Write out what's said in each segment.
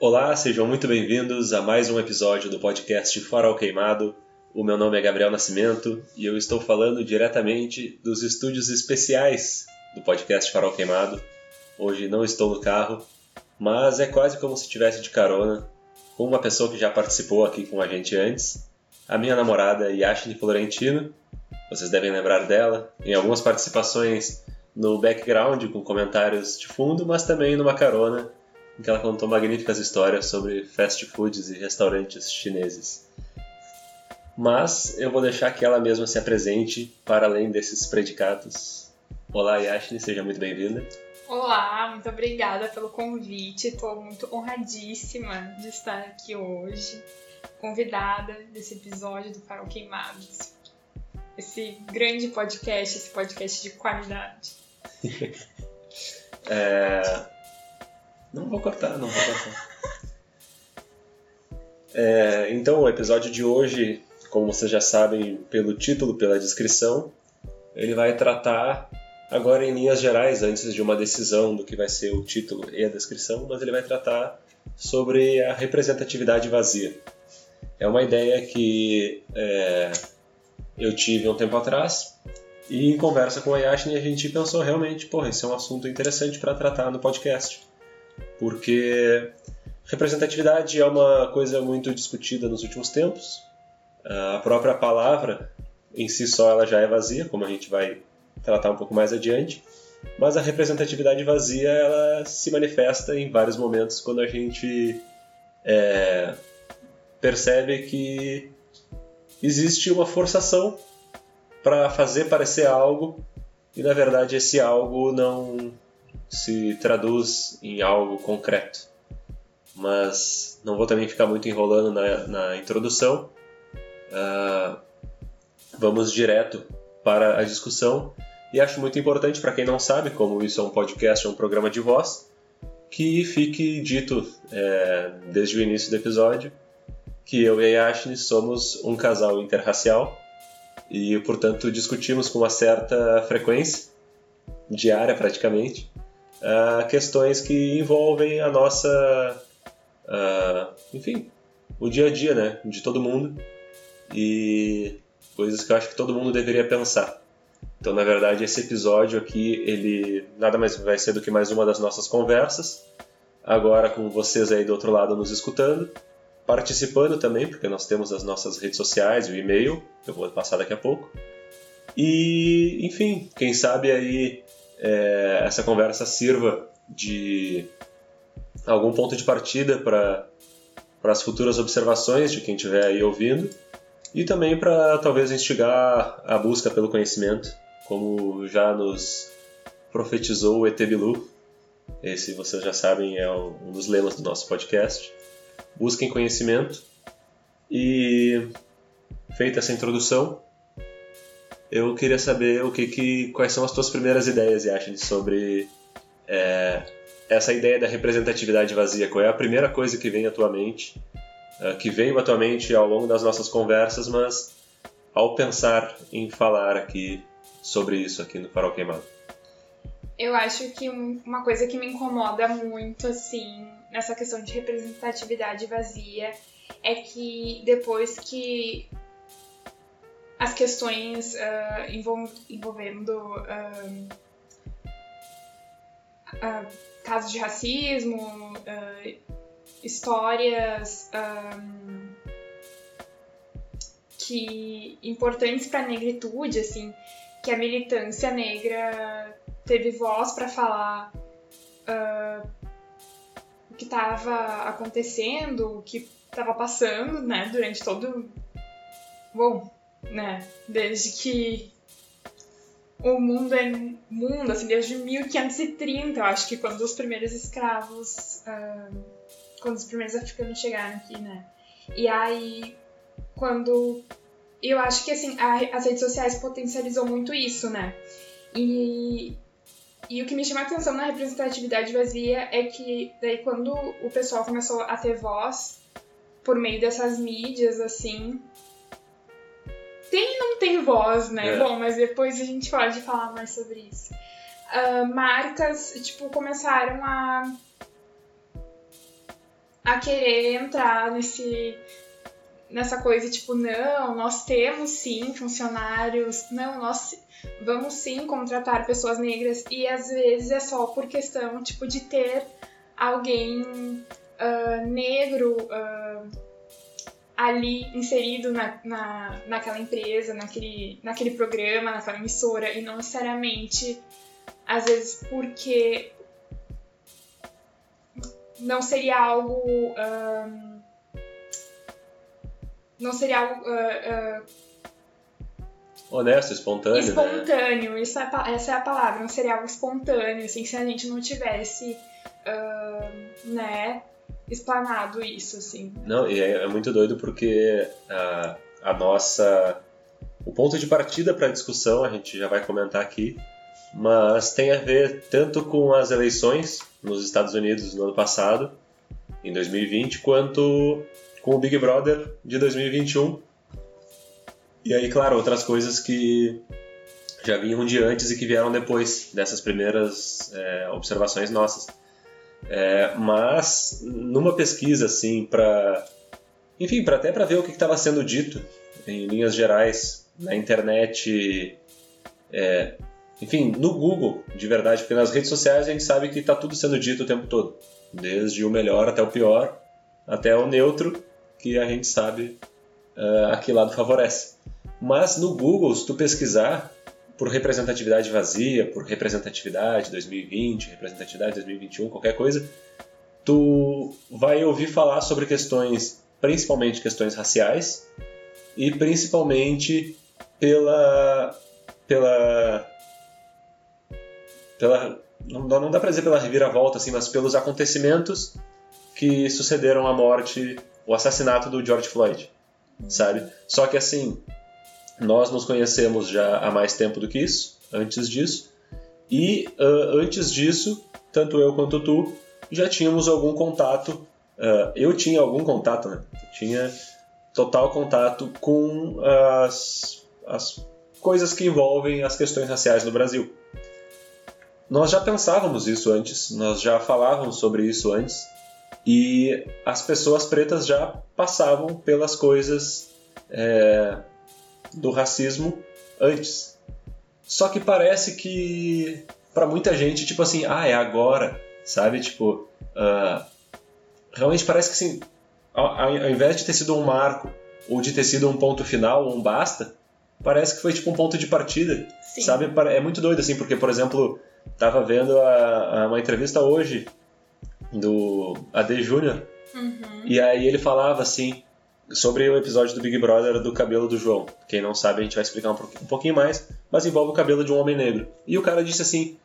Olá, sejam muito bem-vindos a mais um episódio do podcast Farol Queimado. O meu nome é Gabriel Nascimento e eu estou falando diretamente dos estúdios especiais do podcast Farol Queimado. Hoje não estou no carro, mas é quase como se estivesse de carona com uma pessoa que já participou aqui com a gente antes, a minha namorada Yashni Florentino. Vocês devem lembrar dela em algumas participações no background com comentários de fundo, mas também numa carona em que ela contou magníficas histórias sobre fast foods e restaurantes chineses. Mas eu vou deixar que ela mesma se apresente para além desses predicados. Olá, Yashni, seja muito bem-vinda. Olá, muito obrigada pelo convite. Estou muito honradíssima de estar aqui hoje, convidada desse episódio do Farol Queimados. Esse grande podcast, esse podcast de qualidade. é... Não vou cortar, não vou cortar. É, então, o episódio de hoje, como vocês já sabem pelo título, pela descrição, ele vai tratar, agora em linhas gerais, antes de uma decisão do que vai ser o título e a descrição, mas ele vai tratar sobre a representatividade vazia. É uma ideia que é, eu tive um tempo atrás e em conversa com a Yashni a gente pensou realmente, porra, esse é um assunto interessante para tratar no podcast porque representatividade é uma coisa muito discutida nos últimos tempos. A própria palavra em si só ela já é vazia, como a gente vai tratar um pouco mais adiante. Mas a representatividade vazia ela se manifesta em vários momentos quando a gente é, percebe que existe uma forçação para fazer parecer algo e na verdade esse algo não se traduz em algo concreto. Mas não vou também ficar muito enrolando na, na introdução. Uh, vamos direto para a discussão. E acho muito importante para quem não sabe, como isso é um podcast, é um programa de voz, que fique dito é, desde o início do episódio que eu e a Yashni somos um casal interracial e, portanto, discutimos com uma certa frequência, diária praticamente, uh, questões que envolvem a nossa, uh, enfim, o dia a dia, né, de todo mundo e coisas que eu acho que todo mundo deveria pensar. Então, na verdade, esse episódio aqui, ele nada mais vai ser do que mais uma das nossas conversas. Agora com vocês aí do outro lado nos escutando, participando também, porque nós temos as nossas redes sociais, o e-mail, que eu vou passar daqui a pouco. E, enfim, quem sabe aí é, essa conversa sirva de algum ponto de partida para as futuras observações de quem estiver aí ouvindo e também para talvez instigar a busca pelo conhecimento, como já nos profetizou o ET Bilu. Esse, vocês já sabem, é um dos lemas do nosso podcast. Busquem conhecimento e feita essa introdução, eu queria saber o que, que quais são as tuas primeiras ideias, Yashin, sobre é, essa ideia da representatividade vazia. Qual é a primeira coisa que vem à tua mente, uh, que veio à tua mente ao longo das nossas conversas, mas ao pensar em falar aqui sobre isso aqui no Farol Queimado? Eu acho que uma coisa que me incomoda muito, assim, nessa questão de representatividade vazia, é que depois que as questões uh, envol envolvendo uh, uh, casos de racismo, histórias um, que importantes para a negritude, assim, que a militância negra teve voz para falar o que estava acontecendo, o que estava passando, né, durante todo bom né? Desde que o mundo é mundo, assim, desde 1530, eu acho que quando os primeiros escravos, uh, quando os primeiros africanos chegaram aqui, né? E aí, quando. Eu acho que, assim, a, as redes sociais potencializou muito isso, né? E, e o que me chama a atenção na representatividade vazia é que, daí, quando o pessoal começou a ter voz por meio dessas mídias, assim, tem e não tem voz, né? É. Bom, mas depois a gente pode falar mais sobre isso. Uh, marcas, tipo, começaram a a querer entrar nesse nessa coisa tipo, não, nós temos sim funcionários, não, nós vamos sim contratar pessoas negras e às vezes é só por questão tipo de ter alguém uh, negro uh, ali inserido na, na, naquela empresa, naquele, naquele programa, naquela emissora e não necessariamente às vezes porque não seria algo não seria algo. Uh, uh, Honesto, espontâneo. Né? Espontâneo, né? isso é, essa é a palavra, não seria algo espontâneo, assim, se a gente não tivesse, uh, né, explanado isso, assim. Não, e é, é muito doido porque a, a nossa. O ponto de partida para a discussão, a gente já vai comentar aqui, mas tem a ver tanto com as eleições nos Estados Unidos no ano passado, em 2020, quanto com o Big Brother de 2021. E aí, claro, outras coisas que já vinham de antes e que vieram depois dessas primeiras é, observações nossas. É, mas numa pesquisa assim para, enfim, para até para ver o que estava sendo dito em linhas gerais na internet, é, enfim, no Google, de verdade, porque nas redes sociais a gente sabe que está tudo sendo dito o tempo todo, desde o melhor até o pior, até o neutro, que a gente sabe uh, a que lado favorece. Mas no Google, se tu pesquisar por representatividade vazia, por representatividade 2020, representatividade 2021, qualquer coisa, tu vai ouvir falar sobre questões, principalmente questões raciais e principalmente pela pela pela não, não dá para dizer pela reviravolta assim, mas pelos acontecimentos que sucederam à morte o assassinato do George Floyd, sabe? Só que assim, nós nos conhecemos já há mais tempo do que isso, antes disso, e uh, antes disso, tanto eu quanto tu já tínhamos algum contato. Uh, eu tinha algum contato, né? Eu tinha total contato com as, as coisas que envolvem as questões raciais no Brasil. Nós já pensávamos isso antes, nós já falávamos sobre isso antes, e as pessoas pretas já passavam pelas coisas é, do racismo antes. Só que parece que para muita gente, tipo assim, ah, é agora, sabe? Tipo, uh, realmente parece que assim, ao, ao, invés de ter sido um marco ou de ter sido um ponto final ou um basta, parece que foi tipo um ponto de partida, Sim. sabe? É muito doido assim, porque por exemplo, tava vendo a, a uma entrevista hoje do AD Júnior. Uhum. E aí ele falava assim sobre o episódio do Big Brother do cabelo do João. Quem não sabe, a gente vai explicar um pouquinho mais, mas envolve o cabelo de um homem negro. E o cara disse assim: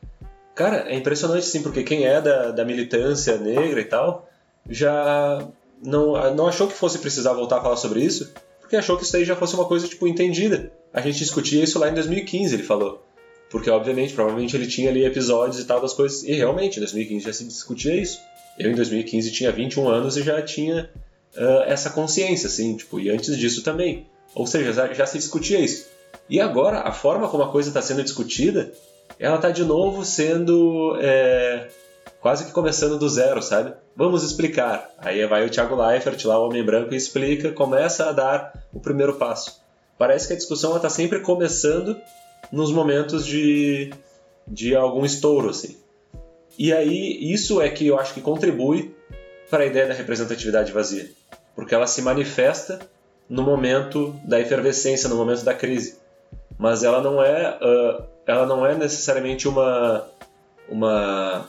Cara, é impressionante assim, porque quem é da, da militância negra e tal já não, não achou que fosse precisar voltar a falar sobre isso, porque achou que isso aí já fosse uma coisa tipo entendida. A gente discutia isso lá em 2015, ele falou. Porque, obviamente, provavelmente ele tinha ali episódios e tal das coisas. E realmente, em 2015 já se discutia isso. Eu, em 2015, tinha 21 anos e já tinha uh, essa consciência, assim, tipo, e antes disso também. Ou seja, já, já se discutia isso. E agora, a forma como a coisa está sendo discutida, ela está de novo sendo é, quase que começando do zero, sabe? Vamos explicar. Aí vai o Thiago Leifert, lá o Homem Branco, e explica, começa a dar o primeiro passo. Parece que a discussão está sempre começando nos momentos de, de algum estouro, assim. E aí, isso é que eu acho que contribui para a ideia da representatividade vazia, porque ela se manifesta no momento da efervescência, no momento da crise, mas ela não é, uh, ela não é necessariamente uma, uma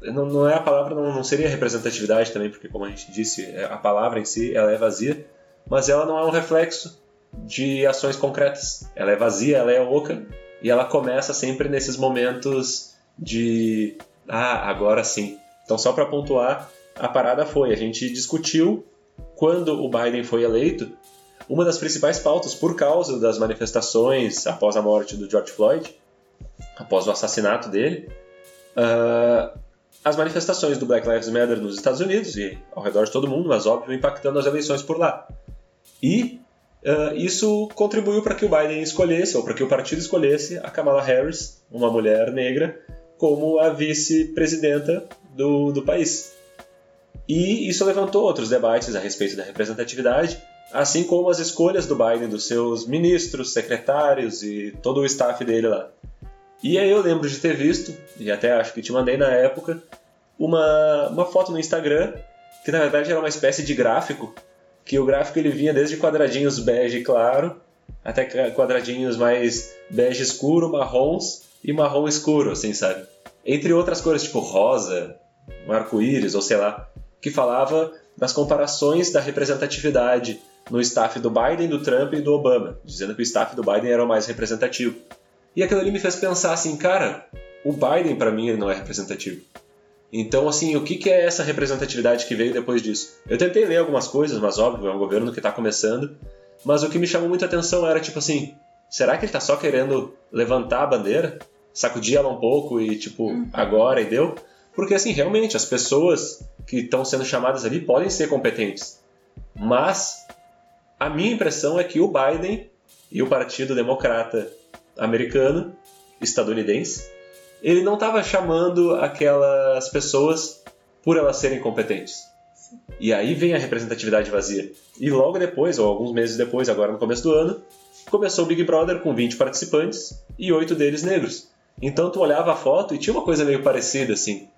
não, não é a palavra, não, não seria representatividade também, porque como a gente disse, é, a palavra em si ela é vazia, mas ela não é um reflexo de ações concretas. Ela é vazia, ela é oca e ela começa sempre nesses momentos de ah, agora sim. Então, só para pontuar, a parada foi: a gente discutiu quando o Biden foi eleito. Uma das principais pautas, por causa das manifestações após a morte do George Floyd, após o assassinato dele, uh, as manifestações do Black Lives Matter nos Estados Unidos e ao redor de todo mundo, mas óbvio, impactando as eleições por lá. E uh, isso contribuiu para que o Biden escolhesse, ou para que o partido escolhesse, a Kamala Harris, uma mulher negra, como a vice-presidenta do, do país. E isso levantou outros debates a respeito da representatividade, assim como as escolhas do Biden dos seus ministros, secretários e todo o staff dele lá. E aí eu lembro de ter visto, e até acho que te mandei na época, uma, uma foto no Instagram que na verdade era uma espécie de gráfico, que o gráfico ele vinha desde quadradinhos bege claro até quadradinhos mais bege escuro, marrons e marrom escuro, assim, sabe? Entre outras cores, tipo rosa, um arco-íris, ou sei lá, que falava das comparações da representatividade no staff do Biden, do Trump e do Obama, dizendo que o staff do Biden era o mais representativo. E aquilo ali me fez pensar assim, cara, o Biden para mim ele não é representativo. Então, assim, o que, que é essa representatividade que veio depois disso? Eu tentei ler algumas coisas, mas óbvio, é um governo que está começando, mas o que me chamou muita atenção era tipo assim, será que ele está só querendo levantar a bandeira, sacudir ela um pouco e tipo, uhum. agora e deu? Porque assim, realmente as pessoas que estão sendo chamadas ali podem ser competentes. Mas a minha impressão é que o Biden e o Partido Democrata americano, estadunidense, ele não estava chamando aquelas pessoas por elas serem competentes. E aí vem a representatividade vazia. E logo depois, ou alguns meses depois, agora no começo do ano, começou o Big Brother com 20 participantes e 8 deles negros. Então tu olhava a foto e tinha uma coisa meio parecida assim,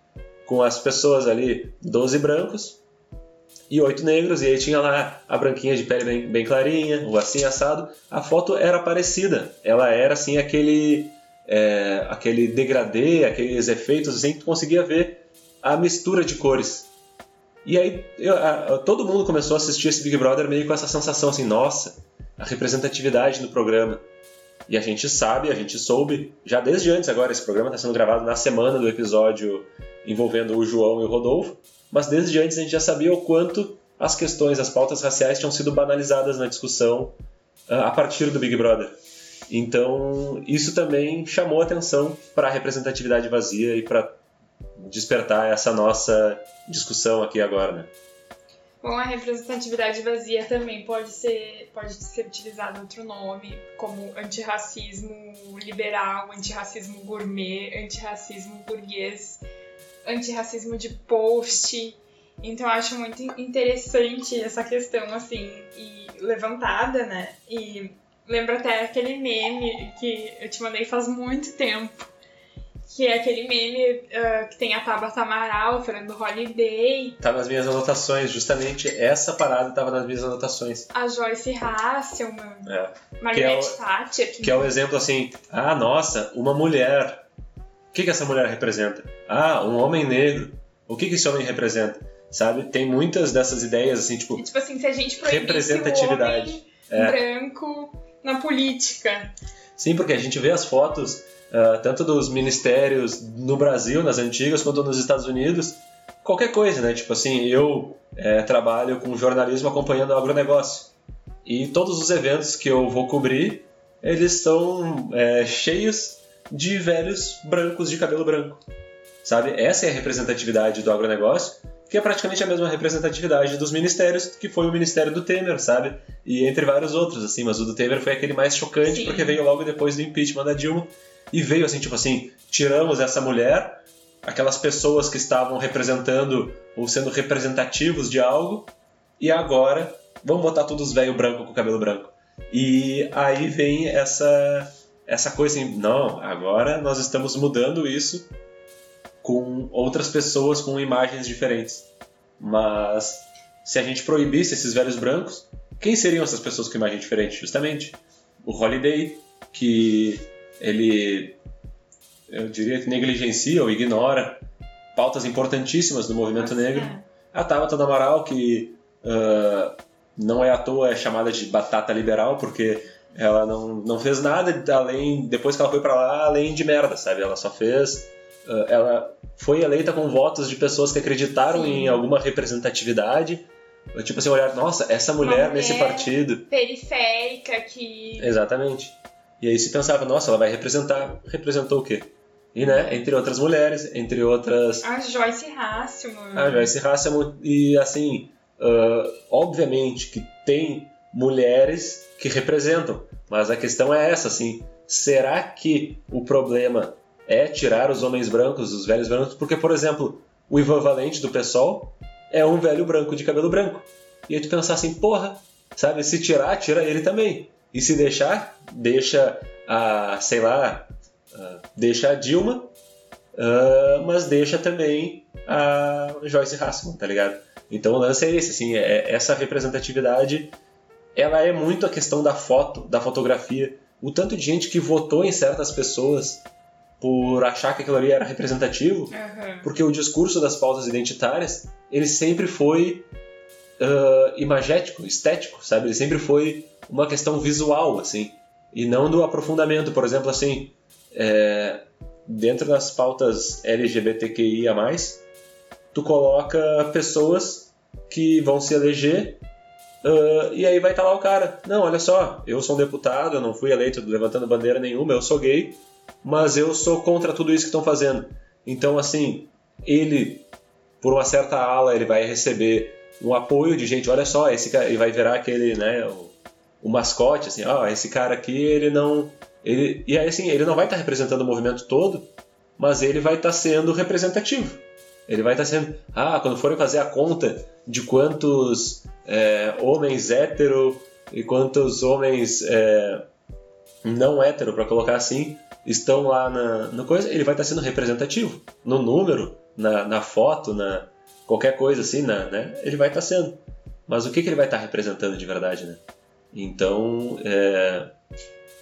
com as pessoas ali, 12 brancos e 8 negros, e aí tinha lá a branquinha de pele bem, bem clarinha, o assim assado. A foto era parecida, ela era assim aquele é, aquele degradê, aqueles efeitos assim que tu conseguia ver a mistura de cores. E aí eu, a, todo mundo começou a assistir esse Big Brother meio com essa sensação assim, nossa, a representatividade no programa. E a gente sabe, a gente soube, já desde antes agora, esse programa está sendo gravado na semana do episódio envolvendo o João e o Rodolfo, mas desde antes a gente já sabia o quanto as questões, as pautas raciais tinham sido banalizadas na discussão uh, a partir do Big Brother. Então, isso também chamou atenção para a representatividade vazia e para despertar essa nossa discussão aqui agora, né? Bom, a representatividade vazia também pode ser, pode ser utilizado outro nome, como antirracismo liberal, antirracismo gourmet, antirracismo burguês, antirracismo de post. Então eu acho muito interessante essa questão, assim, e levantada, né? E lembro até aquele meme que eu te mandei faz muito tempo, que é aquele meme uh, que tem a Tabata Amaral falando do Holiday. Tá nas minhas anotações, justamente essa parada tava nas minhas anotações. A Joyce Hasselman, é. Margaret é Thatcher. Que, que é o exemplo assim, ah, nossa, uma mulher. O que, que essa mulher representa? Ah, um homem negro. O que, que esse homem representa? Sabe? Tem muitas dessas ideias assim, tipo. tipo assim, se a gente representatividade. O homem é. branco na política. Sim, porque a gente vê as fotos uh, tanto dos ministérios no Brasil, nas antigas, quanto nos Estados Unidos, qualquer coisa, né? Tipo assim, eu é, trabalho com jornalismo acompanhando o agronegócio. E todos os eventos que eu vou cobrir, eles são é, cheios de velhos brancos de cabelo branco. Sabe? Essa é a representatividade do agronegócio que é praticamente a mesma representatividade dos ministérios, que foi o ministério do Temer, sabe? E entre vários outros, assim, mas o do Temer foi aquele mais chocante, Sim. porque veio logo depois do impeachment da Dilma, e veio assim, tipo assim, tiramos essa mulher, aquelas pessoas que estavam representando ou sendo representativos de algo, e agora vamos botar todos os velho branco com cabelo branco. E aí vem essa essa coisa assim, não, agora nós estamos mudando isso com outras pessoas com imagens diferentes. Mas se a gente proibisse esses velhos brancos, quem seriam essas pessoas com imagem diferente? Justamente o Holiday, que ele, eu diria que negligencia ou ignora pautas importantíssimas do movimento negro. É. A Tabata do Amaral, que uh, não é à toa é chamada de batata liberal, porque ela não, não fez nada além, depois que ela foi para lá, além de merda, sabe? Ela só fez ah, ela foi eleita com votos de pessoas que acreditaram Sim. em alguma representatividade. Tipo assim, olhar, nossa, essa mulher, mulher nesse partido. Periférica que. Exatamente. E aí se pensava, nossa, ela vai representar. Representou o quê? E, né, entre outras mulheres, entre outras. A Joyce Hasselman. A Joyce Hasselman. E assim, uh, obviamente que tem mulheres que representam, mas a questão é essa, assim, será que o problema é tirar os homens brancos, os velhos brancos, porque, por exemplo, o Ivan Valente do PSOL é um velho branco de cabelo branco. E aí tu pensar assim, porra, sabe? Se tirar, tira ele também. E se deixar, deixa a, sei lá, deixa a Dilma, uh, mas deixa também a Joyce Hassman, tá ligado? Então o lance é esse, assim, é, essa representatividade, ela é muito a questão da foto, da fotografia. O tanto de gente que votou em certas pessoas por achar que aquilo ali era representativo, Uhum. porque o discurso das pautas identitárias, ele sempre foi uh, imagético, estético, sabe? Ele sempre foi uma questão visual, assim, e não do aprofundamento. Por exemplo, assim, é, dentro das pautas LGBTQIA+, tu coloca pessoas que vão se eleger uh, e aí vai estar lá o cara. Não, olha só, eu sou um deputado, eu não fui eleito levantando bandeira nenhuma, eu sou gay, mas eu sou contra tudo isso que estão fazendo. Então, assim, ele, por uma certa ala, ele vai receber um apoio de gente, olha só, esse cara, ele vai virar aquele, né, o, mascote, assim, ó, esse cara aqui, ele não... Ele, e aí, assim, ele não vai estar representando o movimento todo, mas ele vai estar sendo representativo. Ele vai estar sendo... Ah, quando forem fazer a conta de quantos é, homens hétero e quantos homens é, não hétero, para colocar assim, estão lá na, na, coisa, ele vai estar sendo representativo. No número, na, na foto, na qualquer coisa assim, na, né? Ele vai estar sendo. Mas o que, que ele vai estar representando de verdade, né? Então, é,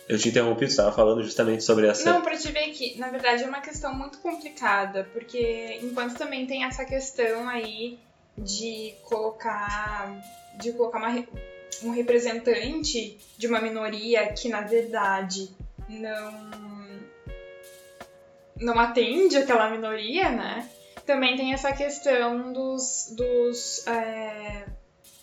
eu te interrompi, você estava falando justamente sobre essa. Não, pra te ver que, na verdade, é uma questão muito complicada, porque enquanto também tem essa questão aí de colocar. de colocar uma, um representante de uma minoria que, na verdade, não. não atende aquela minoria, né? Também tem essa questão dos. dos. É,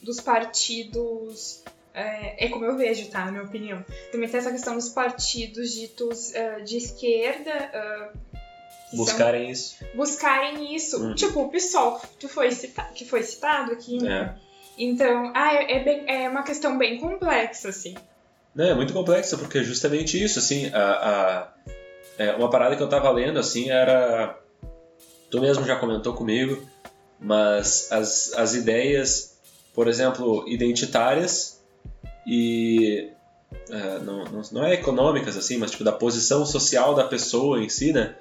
dos partidos é, é, como eu vejo, tá? Na minha opinião. Também tem essa questão dos partidos ditos uh, de esquerda. Uh, buscarem são, isso. Buscarem isso. Uhum. Tipo, o PSOL, que foi, cita que foi citado aqui. É. Então, ah, é, bem, é uma questão bem complexa, assim. Não, é muito complexa, porque é justamente isso, assim, a, a é, uma parada que eu tava lendo, assim, era... Tu mesmo já comentou comigo, mas as, as ideias, por exemplo, identitárias, e uh, não, não, é econômicas assim, mas tipo da posição social da pessoa em si, né?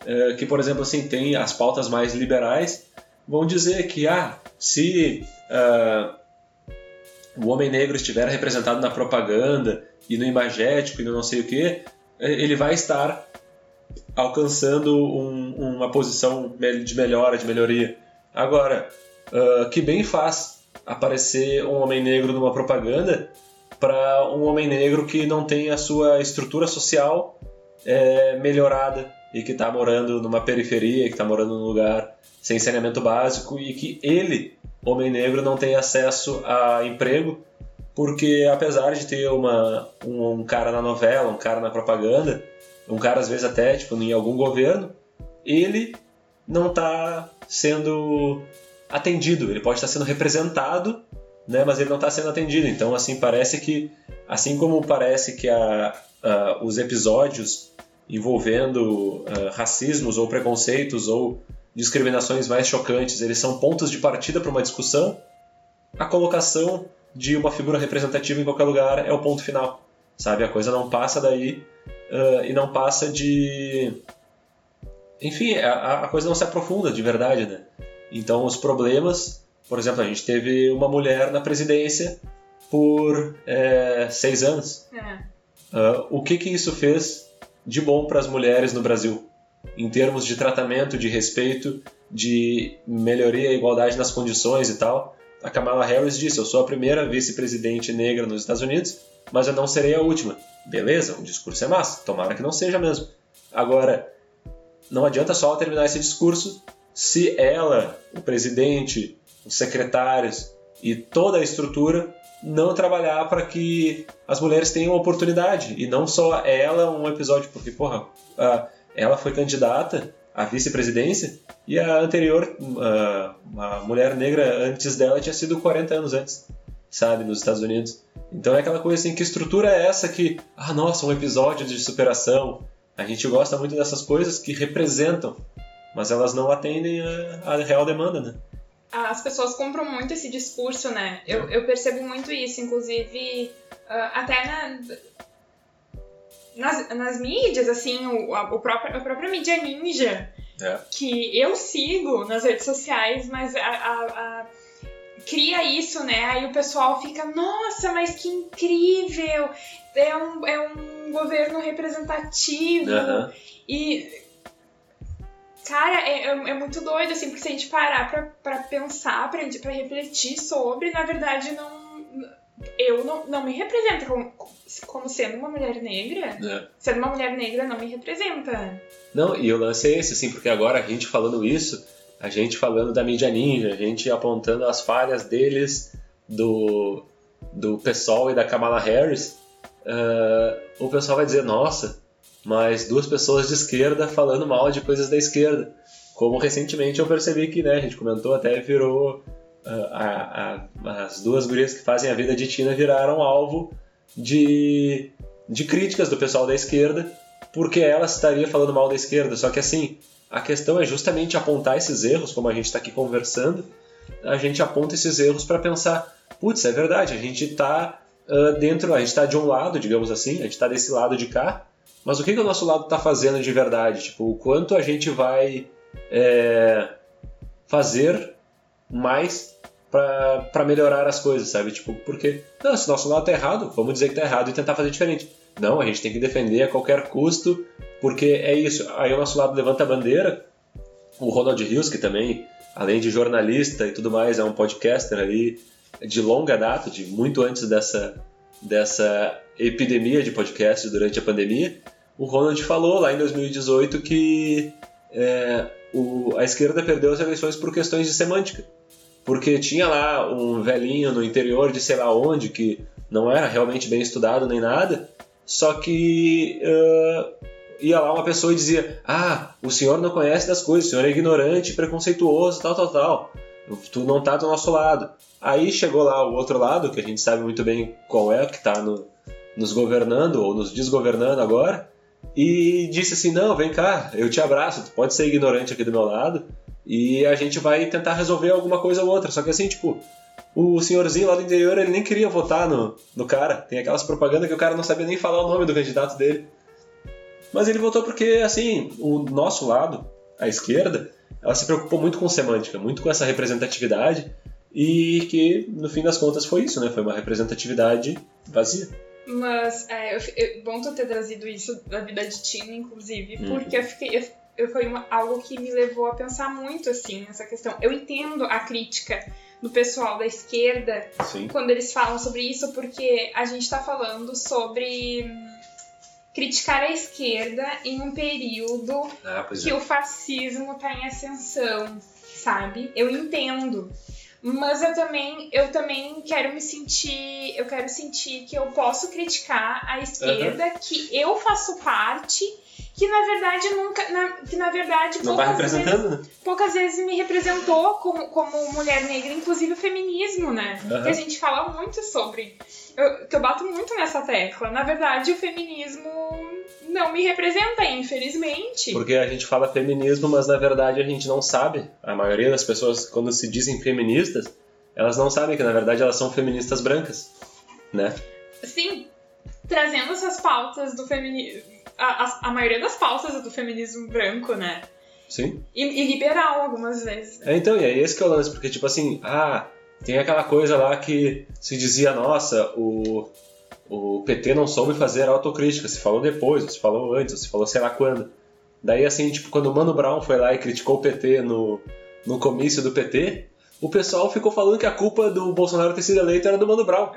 Uh, que por exemplo assim tem as pautas mais liberais vão dizer que ah se uh, o homem negro estiver representado na propaganda e no imagético e no não sei o que ele vai estar alcançando um, uma posição de melhora de melhoria agora que bem faz aparecer um homem negro numa propaganda para um homem negro que não tem a sua estrutura social é, melhorada e que está morando numa periferia, que está morando num lugar sem saneamento básico e que ele, homem negro, não tem acesso a emprego porque apesar de ter uma, um, um cara na novela, um cara na propaganda, um cara às vezes até tipo, em algum governo, ele não está sendo atendido, ele pode estar sendo representado, né, mas ele não está sendo atendido. Então, assim, parece que, assim como parece que a, a, os episódios envolvendo uh, racismos ou preconceitos ou discriminações mais chocantes, eles são pontos de partida para uma discussão, a colocação de uma figura representativa em qualquer lugar é o ponto final, sabe? A coisa não passa daí uh, e não passa de... Enfim, a, a coisa não se aprofunda de verdade, né? Então, os problemas, por exemplo, a gente teve uma mulher na presidência por é, seis anos. Uh, o que, que isso fez de bom para as mulheres no Brasil? Em termos de tratamento, de respeito, de melhoria e igualdade nas condições e tal. A Kamala Harris disse: Eu sou a primeira vice-presidente negra nos Estados Unidos, mas eu não serei a última. Beleza, o discurso é massa, tomara que não seja mesmo. Agora, não adianta só terminar esse discurso se ela, o presidente, os secretários e toda a estrutura não trabalhar para que as mulheres tenham oportunidade. E não só ela um episódio porque porra ela foi candidata à vice-presidência e a anterior a mulher negra antes dela tinha sido 40 anos antes sabe nos Estados Unidos. Então é aquela coisa assim que estrutura é essa que ah nossa um episódio de superação. A gente gosta muito dessas coisas que representam mas elas não atendem a, a real demanda, né? As pessoas compram muito esse discurso, né? Eu, eu percebo muito isso, inclusive uh, até na, nas, nas mídias, assim, o, a, o próprio, a própria mídia ninja, É. que eu sigo nas redes sociais, mas a, a- a- cria isso, né? Aí o pessoal fica, nossa, mas que incrível! É um, é um governo representativo. E. Cara, é, é, é muito doido, assim, porque se a gente parar pra, pra pensar, pra, pra refletir sobre, na verdade, não. Eu não, não me representa como, como sendo uma mulher negra. É. Sendo uma mulher negra não me representa. Não, e o lance é esse, assim, porque agora a gente falando isso, a gente falando da mídia ninja, a gente apontando as falhas deles, do, do PSOL e da Kamala Harris, ah, o pessoal vai dizer, nossa, mas duas pessoas de esquerda falando mal de coisas da esquerda. Como recentemente eu percebi que, né, a gente comentou, até virou. ah, a- a- as duas gurias que fazem a vida de Tina viraram alvo de, de críticas do pessoal da esquerda porque ela estaria falando mal da esquerda. Só que assim, a questão é justamente apontar esses erros, como a gente está aqui conversando, a gente aponta esses erros para pensar, putz, é verdade, a gente está dentro, a gente está de um lado, digamos assim, a gente está desse lado de cá, mas o que, que o nosso lado está fazendo de verdade? Tipo, o quanto a gente vai é, fazer mais para melhorar as coisas, sabe? Tipo, porque, não, se o nosso lado tá errado, vamos dizer que tá errado e tentar fazer diferente. Não, a gente tem que defender a qualquer custo, porque é isso. Aí o nosso lado levanta a bandeira. O Ronald Rios, que também, além de jornalista e tudo mais, é um podcaster ali de longa data, de muito antes dessa, dessa epidemia de podcasts durante a pandemia. O Ronald falou lá em 2018 que é, o- a esquerda perdeu as eleições por questões de semântica. Porque tinha lá um velhinho no interior de sei lá onde que não era realmente bem estudado nem nada, só que ah, ia lá uma pessoa e dizia: Ah, o senhor não conhece das coisas, o senhor é ignorante, preconceituoso, tal, tal, tal. Tu não tá do nosso lado. Aí chegou lá o outro lado, que a gente sabe muito bem qual é, que tá no- nos governando ou nos desgovernando agora, e disse assim: Não, vem cá, eu te abraço, tu pode ser ignorante aqui do meu lado, e a gente vai tentar resolver alguma coisa ou outra. Só que assim, tipo, o senhorzinho lá do interior, ele nem queria votar no, no cara. Tem aquelas propagandas que o cara não sabia nem falar o nome do candidato dele. Mas ele votou porque, assim, o nosso lado, a esquerda, ela se preocupou muito com semântica, muito com essa representatividade, e que, no fim das contas, foi isso, né? Foi uma representatividade vazia. Mas é eu, eu, bom tu ter trazido isso da vida de Tina, inclusive, Uhum. porque eu fiquei. Eu, eu- foi uma- algo que me levou a pensar muito assim nessa questão. Eu entendo a crítica do pessoal da esquerda Sim. quando eles falam sobre isso, porque a gente tá falando sobre hum, criticar a esquerda em um período Ah, que o fascismo tá em ascensão, sabe? Eu entendo. Mas eu também, eu também quero me sentir, eu quero sentir que eu posso criticar a esquerda, que eu faço parte, que na verdade nunca, na- que na verdade Não tá poucas vezes, poucas vezes me representou como, como mulher negra, inclusive o feminismo, né? Aham. Que a gente fala muito sobre. Eu, que eu bato muito nessa tecla. Na verdade, o feminismo não me representa, infelizmente. Porque a gente fala feminismo, mas na verdade a gente não sabe. A maioria das pessoas, quando se dizem feministas, elas não sabem que na verdade elas são feministas brancas, né? Sim, trazendo essas pautas do feminismo. A, a, a maioria das pautas é do feminismo branco, né? Sim. E, e liberal algumas vezes. É, então, e é esse que é o lance, porque tipo assim, ah, tem aquela coisa lá que se dizia, nossa, o, o PT não soube fazer autocrítica, se falou depois, ou se falou antes, ou se falou sei lá quando. Daí assim, tipo, quando o Mano Brown foi lá e criticou o PT no, no comício do PT, o pessoal ficou falando que a culpa do Bolsonaro ter sido eleito era do Mano Brown.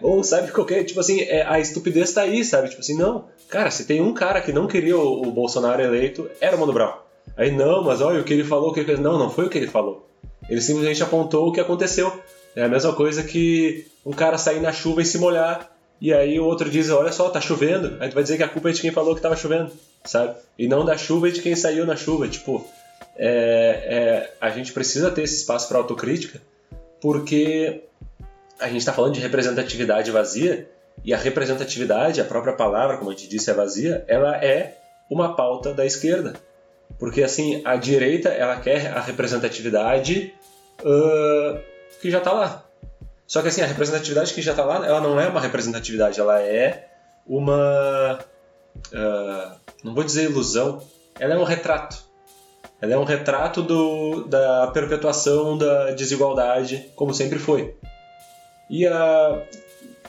Ou, sabe, qualquer, tipo assim, é, a estupidez tá aí, sabe? Tipo assim, não, cara, se tem um cara que não queria o, o Bolsonaro eleito, era o Mano Brown. Aí, não, mas olha, o que ele falou, o que ele fez. Não, não foi o que ele falou. Ele simplesmente apontou o que aconteceu. É a mesma coisa que um cara sair na chuva e se molhar, e aí o outro diz, olha só, tá chovendo. Aí tu vai dizer que a culpa é de quem falou que tava chovendo, sabe? E não da chuva e de quem saiu na chuva. Tipo, é, é, a gente precisa ter esse espaço para autocrítica, porque a gente está falando de representatividade vazia, e a representatividade, a própria palavra, como a gente disse, é vazia, ela é uma pauta da esquerda. Porque, assim, a direita, ela quer a representatividade uh, que já está lá. Só que assim, a representatividade que já está lá, ela não é uma representatividade, ela é uma. Uh, não vou dizer ilusão, ela é um retrato. Ela é um retrato do, da perpetuação da desigualdade, como sempre foi. E a.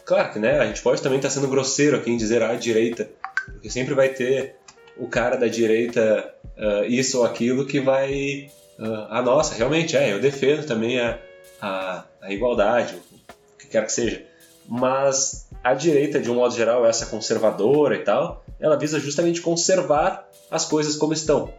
Claro que né, a gente pode também estar tá sendo grosseiro aqui em dizer a direita, porque sempre vai ter o cara da direita uh, isso ou aquilo que vai. Uh, ah, nossa, realmente, é, eu defendo também a, a, a igualdade, o que quer que seja. Mas a direita, de um modo geral, essa conservadora e tal, ela visa justamente conservar as coisas como estão,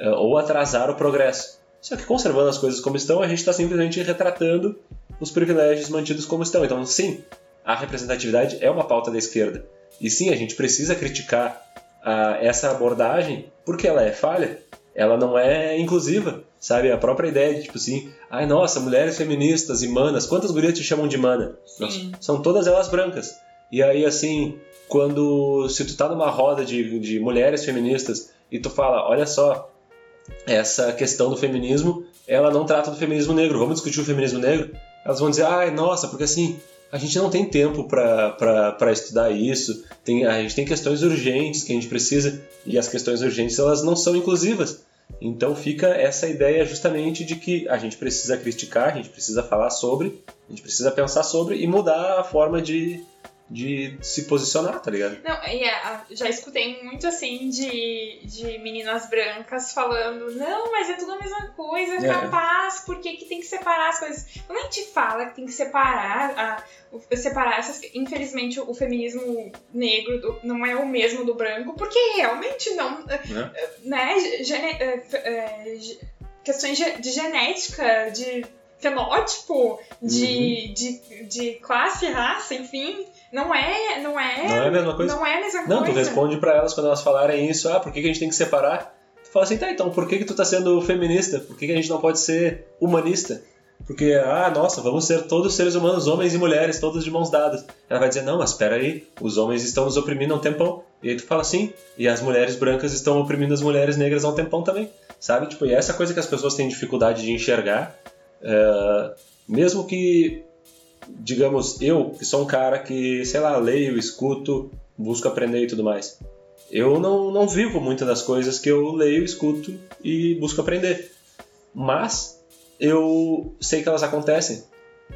uh, ou atrasar o progresso. Só que conservando as coisas como estão, a gente está simplesmente retratando os privilégios mantidos como estão. Então, sim, a representatividade é uma pauta da esquerda. E sim, a gente precisa criticar uh, essa abordagem porque ela é falha, ela não é inclusiva, sabe? A própria ideia de, tipo assim, ai nossa, mulheres feministas e manas, quantas gurias te chamam de mana? Nossa, são todas elas brancas. E aí, assim, quando, se tu tá numa roda de, de mulheres feministas e tu fala, olha só, essa questão do feminismo, ela não trata do feminismo negro, vamos discutir o feminismo negro? Elas vão dizer, ai, nossa, porque assim, a gente não tem tempo para estudar isso, tem, a gente tem questões urgentes que a gente precisa, e as questões urgentes elas não são inclusivas. Então fica essa ideia justamente de que a gente precisa criticar, a gente precisa falar sobre, a gente precisa pensar sobre e mudar a forma de, de se posicionar, tá ligado? Não, yeah, é, já escutei muito assim de, de meninas brancas falando, não, mas é tudo a mesma coisa, é. capaz, por que, que tem que separar as coisas? Quando a gente fala que tem que separar, a, separar essas. Infelizmente, o feminismo negro do, não é o mesmo do branco, porque realmente não. É. Né? Gene, é, é questões de genética, de fenótipo, de, uhum. de, de classe, raça, enfim não é, não é. Não é a mesma coisa? Não é a mesma coisa. Não, tu responde para elas quando elas falarem isso, ah, por que, que a gente tem que separar? Tu fala assim, tá, então por que, que tu tá sendo feminista? Por que, que a gente não pode ser humanista? Porque, ah, nossa, vamos ser todos seres humanos, homens e mulheres, todos de mãos dadas. Ela vai dizer, não, mas espera aí, os homens estão nos oprimindo há um tempão. E aí tu fala assim, e as mulheres brancas estão oprimindo as mulheres negras há um tempão também. Sabe? Tipo, e essa coisa que as pessoas têm dificuldade de enxergar, é, mesmo que digamos, eu, que sou um cara que, sei lá, leio, escuto, busco aprender e tudo mais. Eu não, não vivo muitas das coisas que eu leio, escuto e busco aprender. Mas eu sei que elas acontecem.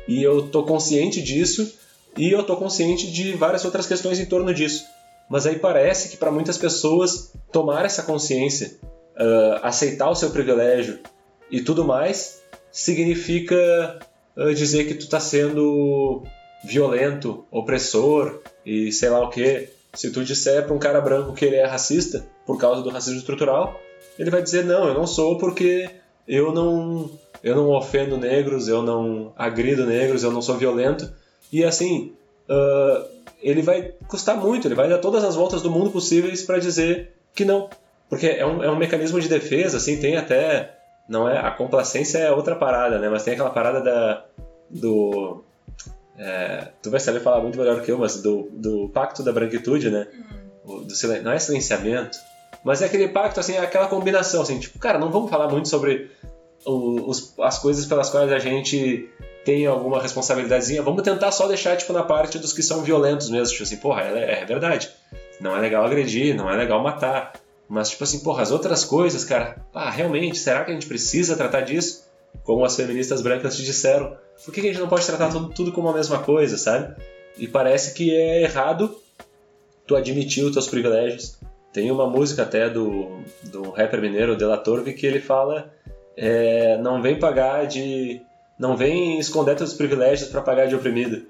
E eu tô consciente disso e eu tô consciente de várias outras questões em torno disso. Mas aí parece que para muitas pessoas tomar essa consciência, uh, aceitar o seu privilégio e tudo mais, significa dizer que tu tá sendo violento, opressor e sei lá o que. Se tu disser para um cara branco que ele é racista por causa do racismo estrutural, ele vai dizer não, eu não sou porque eu não eu não ofendo negros, eu não agrido negros, eu não sou violento. E assim, uh, ele vai custar muito, ele vai dar todas as voltas do mundo possíveis para dizer que não. Porque é um, é um mecanismo de defesa, assim, tem até não é a complacência é outra parada, né? Mas tem aquela parada da do é, tu vai saber falar muito melhor que eu, mas do, do pacto da branquitude, né? Hum. Do silen... não é silenciamento, mas é aquele pacto assim, é aquela combinação assim, tipo, cara, não vamos falar muito sobre o, os, as coisas pelas quais a gente tem alguma responsabilidadezinha, vamos tentar só deixar tipo na parte dos que são violentos mesmo, tipo assim, porra, é, é verdade. Não é legal agredir, não é legal matar, mas, tipo assim, porra, as outras coisas, cara, ah, realmente, será que a gente precisa tratar disso? Como as feministas brancas te disseram. Por que a gente não pode tratar tudo, tudo como a mesma coisa, sabe? E parece que é errado tu admitir os teus privilégios. Tem uma música até do, do rapper mineiro Dela Torve que ele fala é, não vem pagar de... não vem esconder teus privilégios para pagar de oprimido.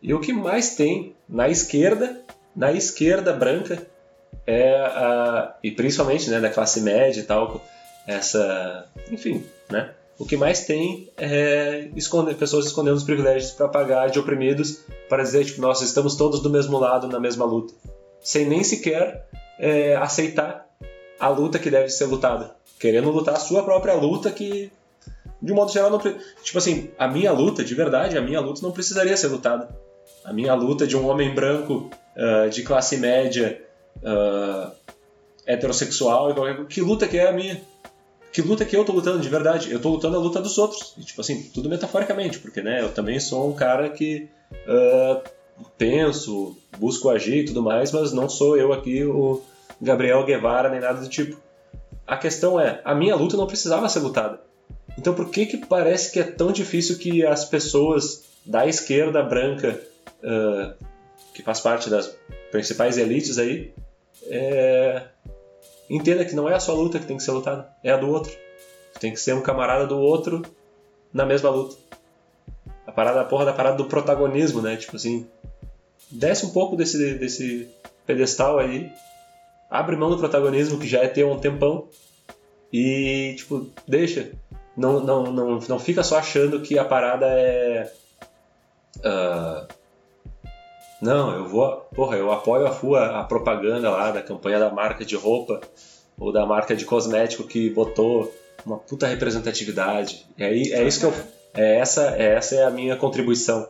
E o que mais tem na esquerda, na esquerda branca, é a, e principalmente né, da classe média e tal, essa, enfim, né? O que mais tem é esconder, pessoas escondendo os privilégios para pagar de oprimidos para dizer, tipo, nós estamos todos do mesmo lado na mesma luta, sem nem sequer é, aceitar a luta que deve ser lutada, querendo lutar a sua própria luta que, de um modo geral, não, tipo assim, a minha luta, de verdade, a minha luta não precisaria ser lutada. A minha luta de um homem branco uh, de classe média uh, heterossexual e qualquer Que luta que é a minha? que luta que eu tô lutando de verdade? Eu tô lutando a luta dos outros. E, tipo assim, tudo metaforicamente, porque, né, eu também sou um cara que uh, penso, busco agir e tudo mais, mas não sou eu aqui o Gabriel Guevara nem nada do tipo. A questão é, a minha luta não precisava ser lutada. Então por que que parece que é tão difícil que as pessoas da esquerda branca, uh, que faz parte das principais elites aí, é, entenda que não é a sua luta que tem que ser lutada, é a do outro. Tem que ser um camarada do outro na mesma luta. A parada, a porra da parada do protagonismo, né? Tipo assim, desce um pouco desse, desse pedestal aí, abre mão do protagonismo, que já é ter um tempão, e, tipo, deixa. Não, não, não, não fica só achando que a parada é. Uh, não, eu vou. Porra, eu apoio a FUA, a propaganda lá da campanha da marca de roupa ou da marca de cosmético que botou uma puta representatividade. E aí é isso que eu. É essa, é, essa é a minha contribuição.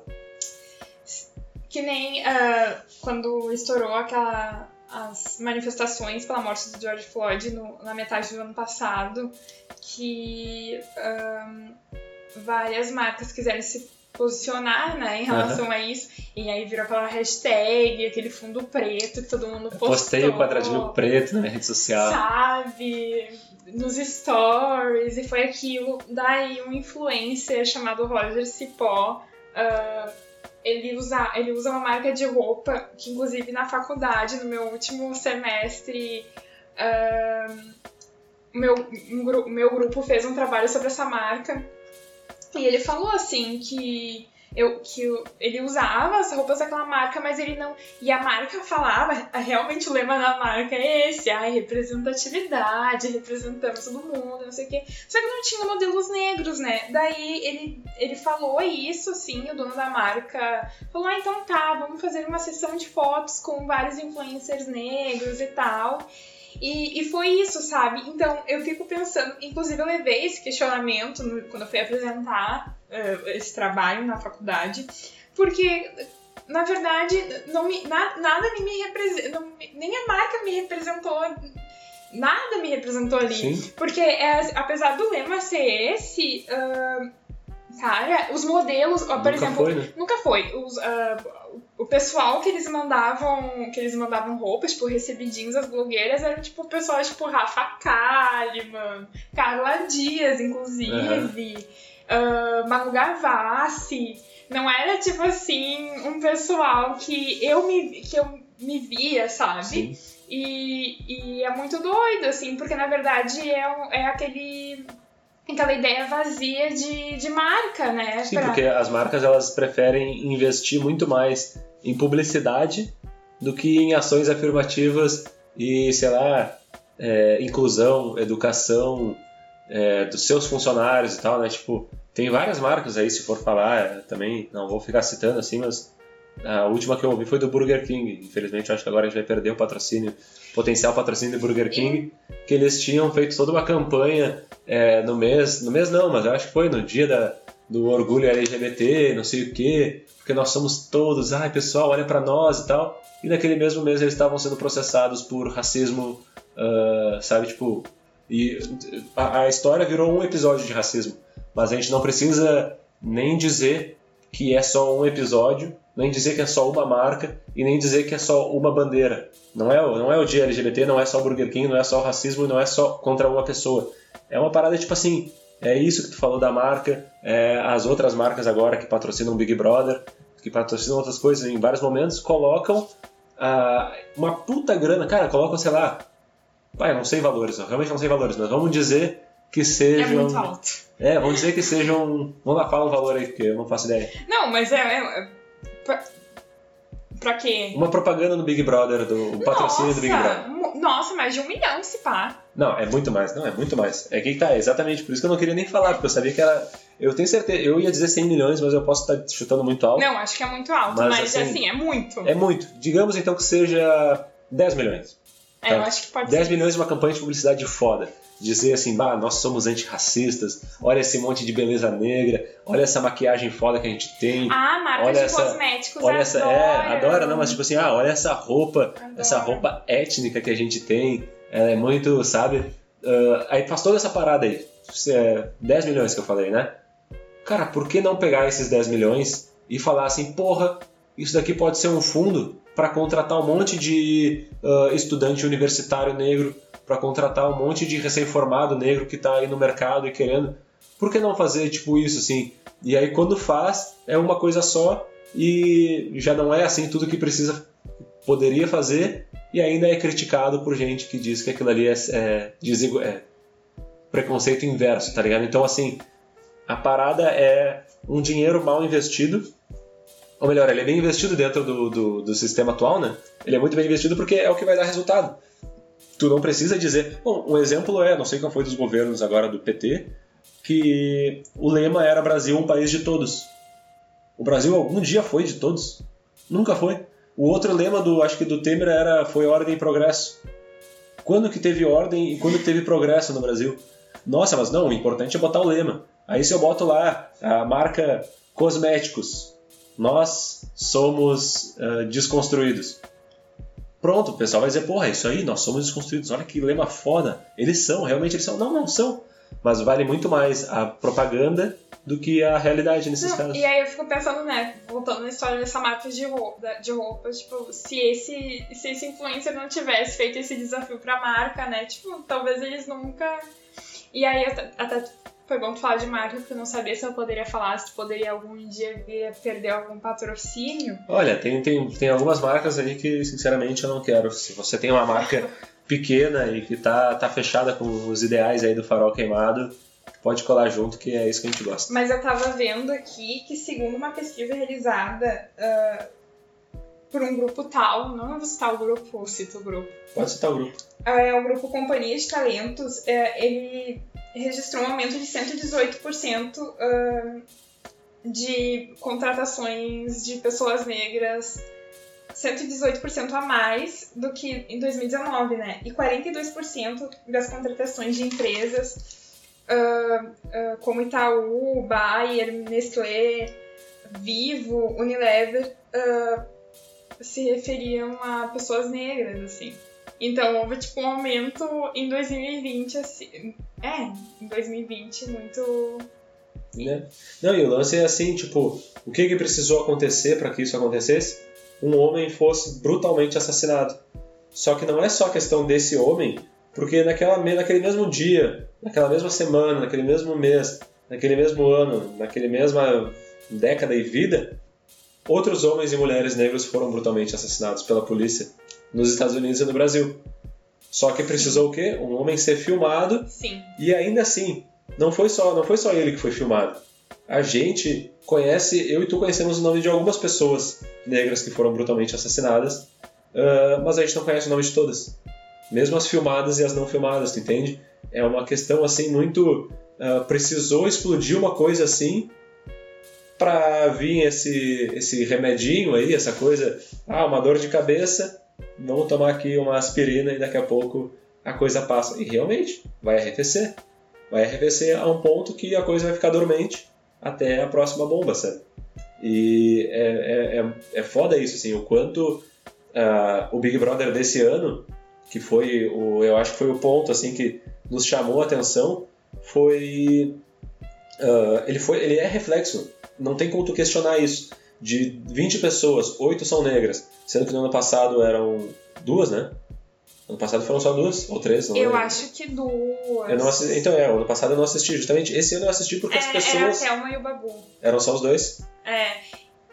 Que nem uh, quando estourou aquela as manifestações pela morte do George Floyd no, na metade do ano passado, que um, várias marcas quiseram se posicionar, né, em relação uhum. a isso. E aí virou aquela hashtag, aquele fundo preto que todo mundo postou. Postei o quadradinho preto na rede social. Sabe? Nos stories. E foi aquilo. Daí um influencer chamado Roger Cipó. Uh, ele usa, ele usa uma marca de roupa que, inclusive, na faculdade, no meu último semestre, uh, meu, um, meu grupo fez um trabalho sobre essa marca. E ele falou assim que eu, que eu, ele usava as roupas daquela marca, mas ele não. E a marca falava, realmente o lema da marca é esse, ai, representatividade, representamos todo mundo, não sei o quê. Só que não tinha modelos negros, né? Daí ele, ele falou isso, assim, o dono da marca falou, ah, então tá, vamos fazer uma sessão de fotos com vários influencers negros e tal. E, e foi isso, sabe? Então eu fico pensando, inclusive eu levei esse questionamento no, quando eu fui apresentar uh, esse trabalho na faculdade, porque na verdade não me, na, nada me representa, nem a marca me representou nada me representou ali. Sim. Porque é, apesar do lema ser esse, uh, cara, os modelos, por nunca exemplo, foi, né? nunca foi. Os, uh, o pessoal que eles mandavam, que eles mandavam roupas, tipo, recebidinhos as blogueiras, eram tipo pessoal tipo Rafa Kalimann, Carla Dias, inclusive, uhum. uh, Manu Gavassi. Não era tipo assim um pessoal que eu me, que eu me via, sabe? E, e é muito doido, assim, porque na verdade é, é aquele aquela ideia vazia de, de marca, né? Sim, pra... porque as marcas elas preferem investir muito mais em publicidade do que em ações afirmativas e, sei lá, é, inclusão, educação é, dos seus funcionários e tal, né? Tipo, tem várias marcas aí, se for falar, também não vou ficar citando assim, mas a última que eu ouvi foi do Burger King. Infelizmente, acho que agora a gente vai perder o patrocínio, potencial patrocínio do Burger King, que eles tinham feito toda uma campanha é, no mês, no mês não, mas eu acho que foi no dia da, do orgulho LGBT, não sei o quê, porque nós somos todos, ai pessoal, olha para nós e tal. E naquele mesmo mês eles estavam sendo processados por racismo, uh, sabe, tipo. E a, a história virou um episódio de racismo, mas a gente não precisa nem dizer que é só um episódio, nem dizer que é só uma marca e nem dizer que é só uma bandeira. Não é, não é o dia LGBT, não é só o Burger King, não é só o racismo, não é só contra uma pessoa. É uma parada tipo assim, é isso que tu falou da marca, é, as outras marcas agora que patrocinam Big Brother, que patrocinam outras coisas em vários momentos, colocam ah, uma puta grana, cara, colocam, sei lá, pai, não sei valores, eu realmente não sei valores, mas vamos dizer que sejam. É muito alto. É, vamos dizer que sejam. Vamos lá, fala um valor aí, porque eu não faço ideia. Não, mas é. é pra, pra quê? Uma propaganda no Big Brother, do patrocínio nossa, do Big Brother. Nossa, mais de um milhão se pá. Não, é muito mais, não, é muito mais. É que tá, exatamente por isso que eu não queria nem falar, porque eu sabia que era. Eu tenho certeza, eu ia dizer 100 milhões, mas eu posso estar chutando muito alto. Não, acho que é muito alto, mas, mas assim, assim, é muito. É muito. Digamos então que seja 10 milhões. É, tá? eu acho que pode 10 ser. milhões é uma campanha de publicidade foda. Dizer assim, bah, nós somos antirracistas, olha esse monte de beleza negra, olha essa maquiagem foda que a gente tem. Ah, marca olha de essa, cosméticos, olha essa. É, adora, não, mas tipo assim, ah, olha essa roupa, essa roupa étnica que a gente tem. Ela é muito, sabe? Uh, aí faz toda essa parada aí. É 10 milhões que eu falei, né? Cara, por que não pegar esses 10 milhões e falar assim, porra, isso daqui pode ser um fundo para contratar um monte de uh, estudante universitário negro, para contratar um monte de recém-formado negro que está aí no mercado e querendo. Por que não fazer tipo isso assim? E aí quando faz é uma coisa só e já não é assim tudo que precisa poderia fazer e ainda é criticado por gente que diz que aquilo ali é, é, é preconceito inverso, tá ligado? Então assim a parada é um dinheiro mal investido ou melhor, ele é bem investido dentro do, do, do, sistema atual, né? Ele é muito bem investido porque é o que vai dar resultado. Tu não precisa dizer. Bom, um exemplo é, não sei qual foi dos governos agora do PT, que o lema era Brasil um país de todos. O Brasil algum dia foi de todos? Nunca foi. O outro lema do, acho que do Temer era foi ordem e progresso. Quando que teve ordem e quando que teve progresso no Brasil? Nossa, mas não, o importante é botar o lema. Aí se eu boto lá a marca cosméticos, nós somos uh, desconstruídos. Pronto, o pessoal vai dizer, porra, isso aí, nós somos desconstruídos, olha que lema foda. Eles são, realmente eles são. Não, não são. Mas vale muito mais a propaganda do que a realidade nesses não, casos. E aí eu fico pensando, né, voltando na história dessa marca de roupa, de roupa, tipo, se esse, se esse influencer não tivesse feito esse desafio pra marca, né, tipo, talvez eles nunca... E aí eu até foi bom falar de marca, porque eu não sabia se eu poderia falar, se poderia algum dia vir perder algum patrocínio. Olha, tem, tem, tem algumas marcas aí que, sinceramente, eu não quero. Se você tem uma marca pequena e que tá, tá fechada com os ideais aí do farol queimado, pode colar junto, que é isso que a gente gosta. Mas eu tava vendo aqui que, segundo uma pesquisa realizada uh, por um grupo tal, não vou citar o grupo, cito o grupo. Pode citar o grupo. Uh, é o grupo Companhia de Talentos, uh, ele registrou um aumento de 118% uh, de contratações de pessoas negras, 118% a mais do que em 2019, né? E 42% das contratações de empresas uh, uh, como Itaú, Bayer, Nestlé, Vivo, Unilever se referiam a pessoas negras, assim. Então houve tipo um aumento em 2020, assim. É, em 2020 muito. Né? Não, e o lance é assim, tipo, o que, que precisou acontecer para que isso acontecesse? Um homem fosse brutalmente assassinado. Só que não é só questão desse homem, porque naquela, naquele mesmo dia, naquela mesma semana, naquele mesmo mês, naquele mesmo ano, naquele mesma década e vida, outros homens e mulheres negros foram brutalmente assassinados pela polícia nos Estados Unidos e no Brasil. Só que precisou o quê? Um homem ser filmado. Sim. E ainda assim, não foi só, não foi só ele que foi filmado. A gente conhece, eu e tu conhecemos o nome de algumas pessoas negras que foram brutalmente assassinadas, uh, mas a gente não conhece o nome de todas. Mesmo as filmadas e as não filmadas, tu entende? É uma questão assim muito. Uh, precisou explodir uma coisa assim para vir esse, esse remedinho aí, essa coisa, ah, uma dor de cabeça, vamos tomar aqui uma aspirina e daqui a pouco a coisa passa. E realmente, vai arrefecer. Vai arrefecer a um ponto que a coisa vai ficar dormente até a próxima bomba, sabe? E é, é, é, é foda isso, assim, o quanto uh, o Big Brother desse ano, que foi o, eu acho que foi o ponto, assim, que nos chamou a atenção, foi... Uh, ele, foi ele é reflexo, não tem como tu questionar isso de 20 pessoas, 8 são negras, sendo que no ano passado eram duas, né? Ano passado foram só duas ou três? eu lembro. acho que duas. Eu não assisti, então é, ano passado eu não assisti. Justamente esse ano eu assisti porque é, as pessoas. Era a Thelma e o Babu. Eram só os dois? É.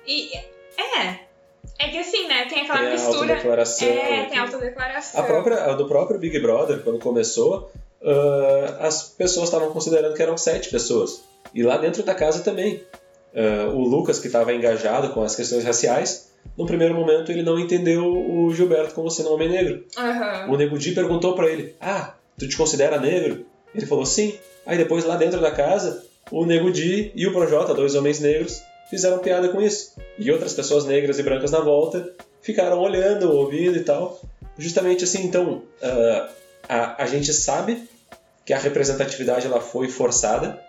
E. É. É que assim, né? Tem aquela tem mistura. Autodeclaração, é, tem autodeclaração. A própria, a do próprio Big Brother, quando começou, uh, as pessoas estavam considerando que eram sete pessoas. E lá dentro da casa também. Uh, o Lucas, que estava engajado com as questões raciais, no primeiro momento ele não entendeu o Gilberto como sendo um homem negro. Uhum. O Nego Di perguntou para ele: Ah, tu te considera negro? Ele falou sim. Aí depois, lá dentro da casa, o Nego Di e o Projota, dois homens negros, fizeram piada com isso. E outras pessoas negras e brancas na volta ficaram olhando, ouvindo e tal. Justamente assim, então, uh, a, a gente sabe que a representatividade ela foi forçada,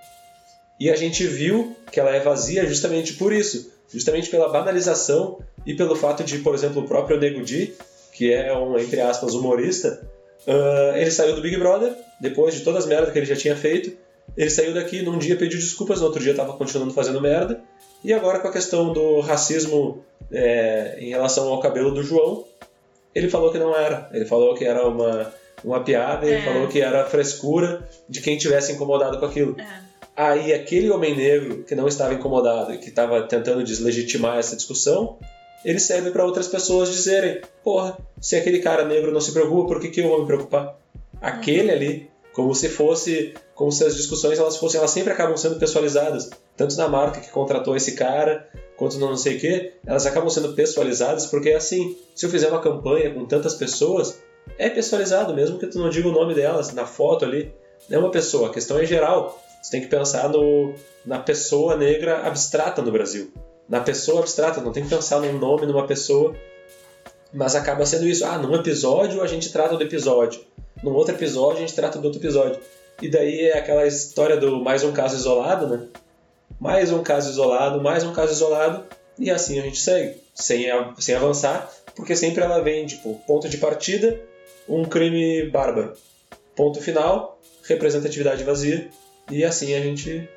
e a gente viu que ela é vazia justamente por isso, justamente pela banalização e pelo fato de, por exemplo, o próprio Nego Di, que é um, entre aspas, humorista, Uh, ele saiu do Big Brother, depois de todas as merdas que ele já tinha feito. Ele saiu daqui, num dia pediu desculpas, no outro dia estava continuando fazendo merda. E agora com a questão do racismo é, em relação ao cabelo do João, ele falou que não era. Ele falou que era uma, uma piada, ele é. falou que era frescura de quem tivesse incomodado com aquilo. É. Aí aquele homem negro que não estava incomodado e que estava tentando deslegitimar essa discussão, ele serve para outras pessoas dizerem: porra, se aquele cara negro não se preocupa, por que, que eu vou me preocupar? Aquele ali, como se fosse, como se as discussões elas fossem, elas sempre acabam sendo pessoalizadas, tanto na marca que contratou esse cara, quanto no não sei o que, elas acabam sendo pessoalizadas porque assim, se eu fizer uma campanha com tantas pessoas, é pessoalizado, mesmo que tu não diga o nome delas na foto ali, é uma pessoa, a questão é geral. Você tem que pensar no, na pessoa negra abstrata no Brasil na pessoa abstrata, não tem que pensar num nome, numa pessoa, mas acaba sendo isso. Ah, num episódio a gente trata do episódio, num outro episódio a gente trata do outro episódio. E daí é aquela história do mais um caso isolado, né? Mais um caso isolado, mais um caso isolado, e assim a gente segue, sem, sem avançar, porque sempre ela vem, tipo, ponto de partida, um crime bárbaro. Ponto final, representatividade vazia, e assim a gente.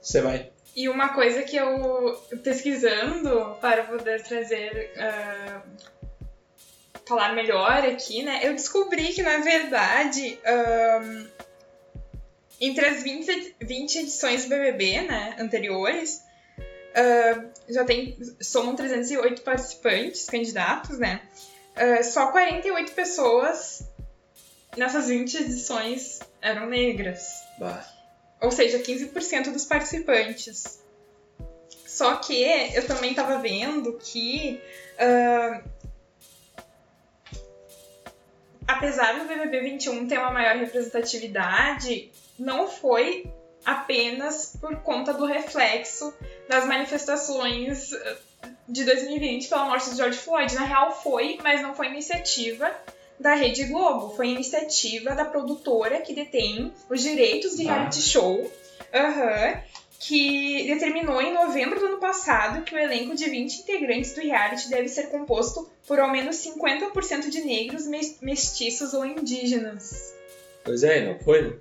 Você vai. E uma coisa que eu, pesquisando para poder trazer. Uh, falar melhor aqui, né? Eu descobri que, na verdade, um, entre as 20, 20 edições do BBB, né, anteriores, uh, já tem. somam 308 participantes, candidatos, né? Uh, só 48 pessoas nessas 20 edições eram negras. Bah. Ou seja, 15% dos participantes. Só que eu também estava vendo que. Uh, apesar do BBB 21 ter uma maior representatividade, não foi apenas por conta do reflexo das manifestações de 2020 pela morte de George Floyd. Na real, foi, mas não foi iniciativa da Rede Globo. Foi iniciativa da produtora que detém os direitos de reality ah. show, uhum, que determinou em novembro do ano passado que o elenco de 20 integrantes do reality deve ser composto por ao menos 50% de negros, mestiços ou indígenas. Pois é, não foi?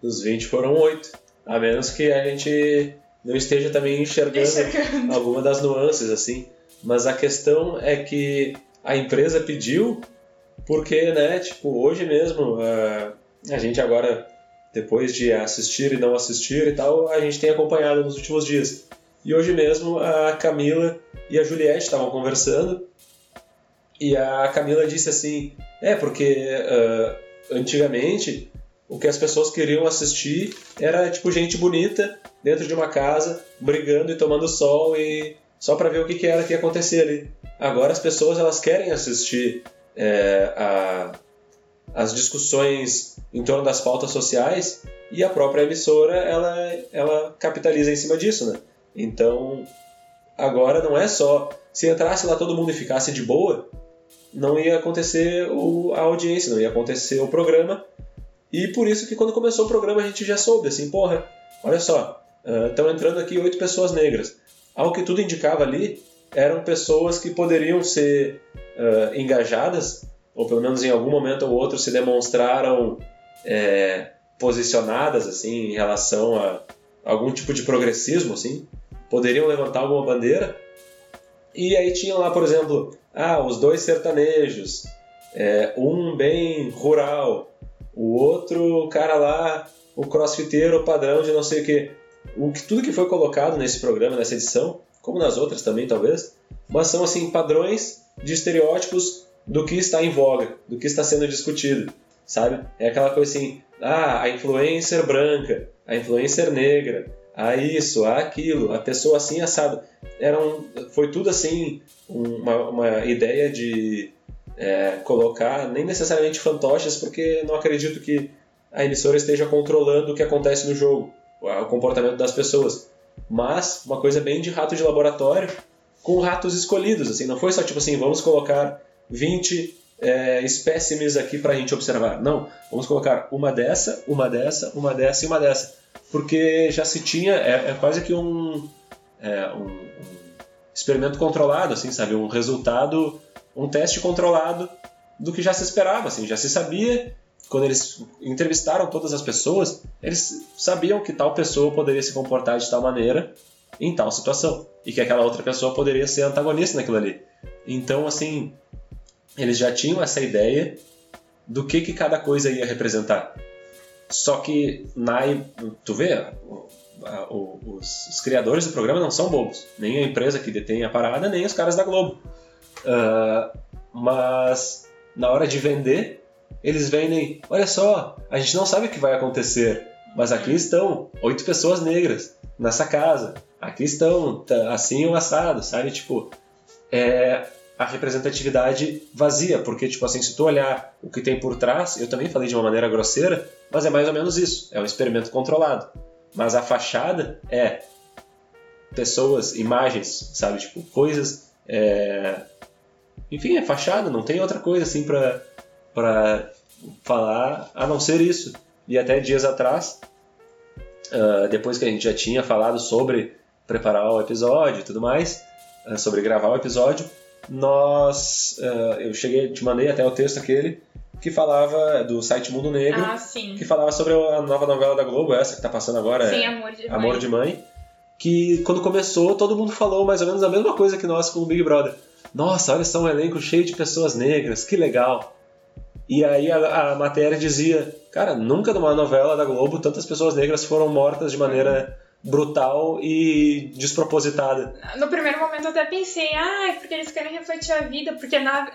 Dos 20 foram 8. A menos que a gente não esteja também enxergando, enxergando. alguma das nuances, assim. Mas a questão é que a empresa pediu porque, né, tipo, hoje mesmo, uh, a gente agora, depois de assistir e não assistir e tal, a gente tem acompanhado nos últimos dias. E hoje mesmo a Camila e a Juliette estavam conversando e a Camila disse assim: é, porque uh, antigamente o que as pessoas queriam assistir era tipo gente bonita dentro de uma casa, brigando e tomando sol e só para ver o que, que era que ia acontecer ali. Agora as pessoas elas querem assistir é, a, as discussões em torno das pautas sociais e a própria emissora ela, ela capitaliza em cima disso, né? Então agora não é só se entrasse lá todo mundo e ficasse de boa, não ia acontecer o, a audiência, não ia acontecer o programa. E por isso que quando começou o programa a gente já soube, assim, porra, olha só, estão uh, entrando aqui oito pessoas negras. Ao que tudo indicava ali, eram pessoas que poderiam ser uh, engajadas, ou pelo menos em algum momento ou outro se demonstraram é, posicionadas assim em relação a algum tipo de progressismo, assim, poderiam levantar alguma bandeira. E aí tinham lá, por exemplo, ah, os dois sertanejos, é, um bem rural, o outro cara lá, o crossfiteiro padrão de não sei o que. O que tudo que foi colocado nesse programa, nessa edição, como nas outras também talvez, mas são assim padrões de estereótipos do que está em voga, do que está sendo discutido, sabe? É aquela coisa assim, ah, a influencer branca, a influencer negra, a isso, a aquilo, a pessoa assim assada. Era um, foi tudo assim uma, uma ideia de é, colocar nem necessariamente fantoches, porque não acredito que a emissora esteja controlando o que acontece no jogo, o comportamento das pessoas. Mas uma coisa bem de rato de laboratório, com ratos escolhidos, assim, não foi só tipo assim, vamos colocar 20 é, espécimes aqui para a gente observar. Não, vamos colocar uma dessa, uma dessa, uma dessa e uma dessa. Porque já se tinha, é, é quase que um, é, um, um, experimento controlado, assim, sabe? Um resultado, um teste controlado do que já se esperava, assim, já se sabia. Quando eles entrevistaram todas as pessoas, eles sabiam que tal pessoa poderia se comportar de tal maneira em tal situação e que aquela outra pessoa poderia ser antagonista naquilo ali. Então, assim, eles já tinham essa ideia do que, que cada coisa ia representar. Só que, na, tu vê, os, os, criadores do programa não são bobos. Nem a empresa que detém a parada, nem os caras da Globo. Uh, mas, na hora de vender, eles vendem: olha só, a gente não sabe o que vai acontecer, mas aqui estão oito pessoas negras nessa casa. Aqui estão tá, assim ou assado, sabe? Tipo, é a representatividade vazia, porque, tipo assim, se tu olhar o que tem por trás, eu também falei de uma maneira grosseira, mas é mais ou menos isso, é um experimento controlado. Mas a fachada é pessoas, imagens, sabe? Tipo, coisas. É... Enfim, é fachada, não tem outra coisa assim pra, pra falar a não ser isso. E até dias atrás, uh, depois que a gente já tinha falado sobre preparar o episódio e tudo mais, uh, sobre gravar o episódio, nós. Uh, eu cheguei, te mandei até o texto aquele que falava do site Mundo Negro, ah, que falava sobre a nova novela da Globo, essa que tá passando agora, sim, é Amor de Amor Mãe. de Mãe, que quando começou todo mundo falou mais ou menos a mesma coisa que nós com o Big Brother. Nossa, olha só um elenco cheio de pessoas negras, que legal. E aí a, a matéria dizia, cara, nunca numa novela da Globo tantas pessoas negras foram mortas de maneira brutal e despropositada. No primeiro momento eu até pensei, ah, é porque eles querem refletir a vida, porque na,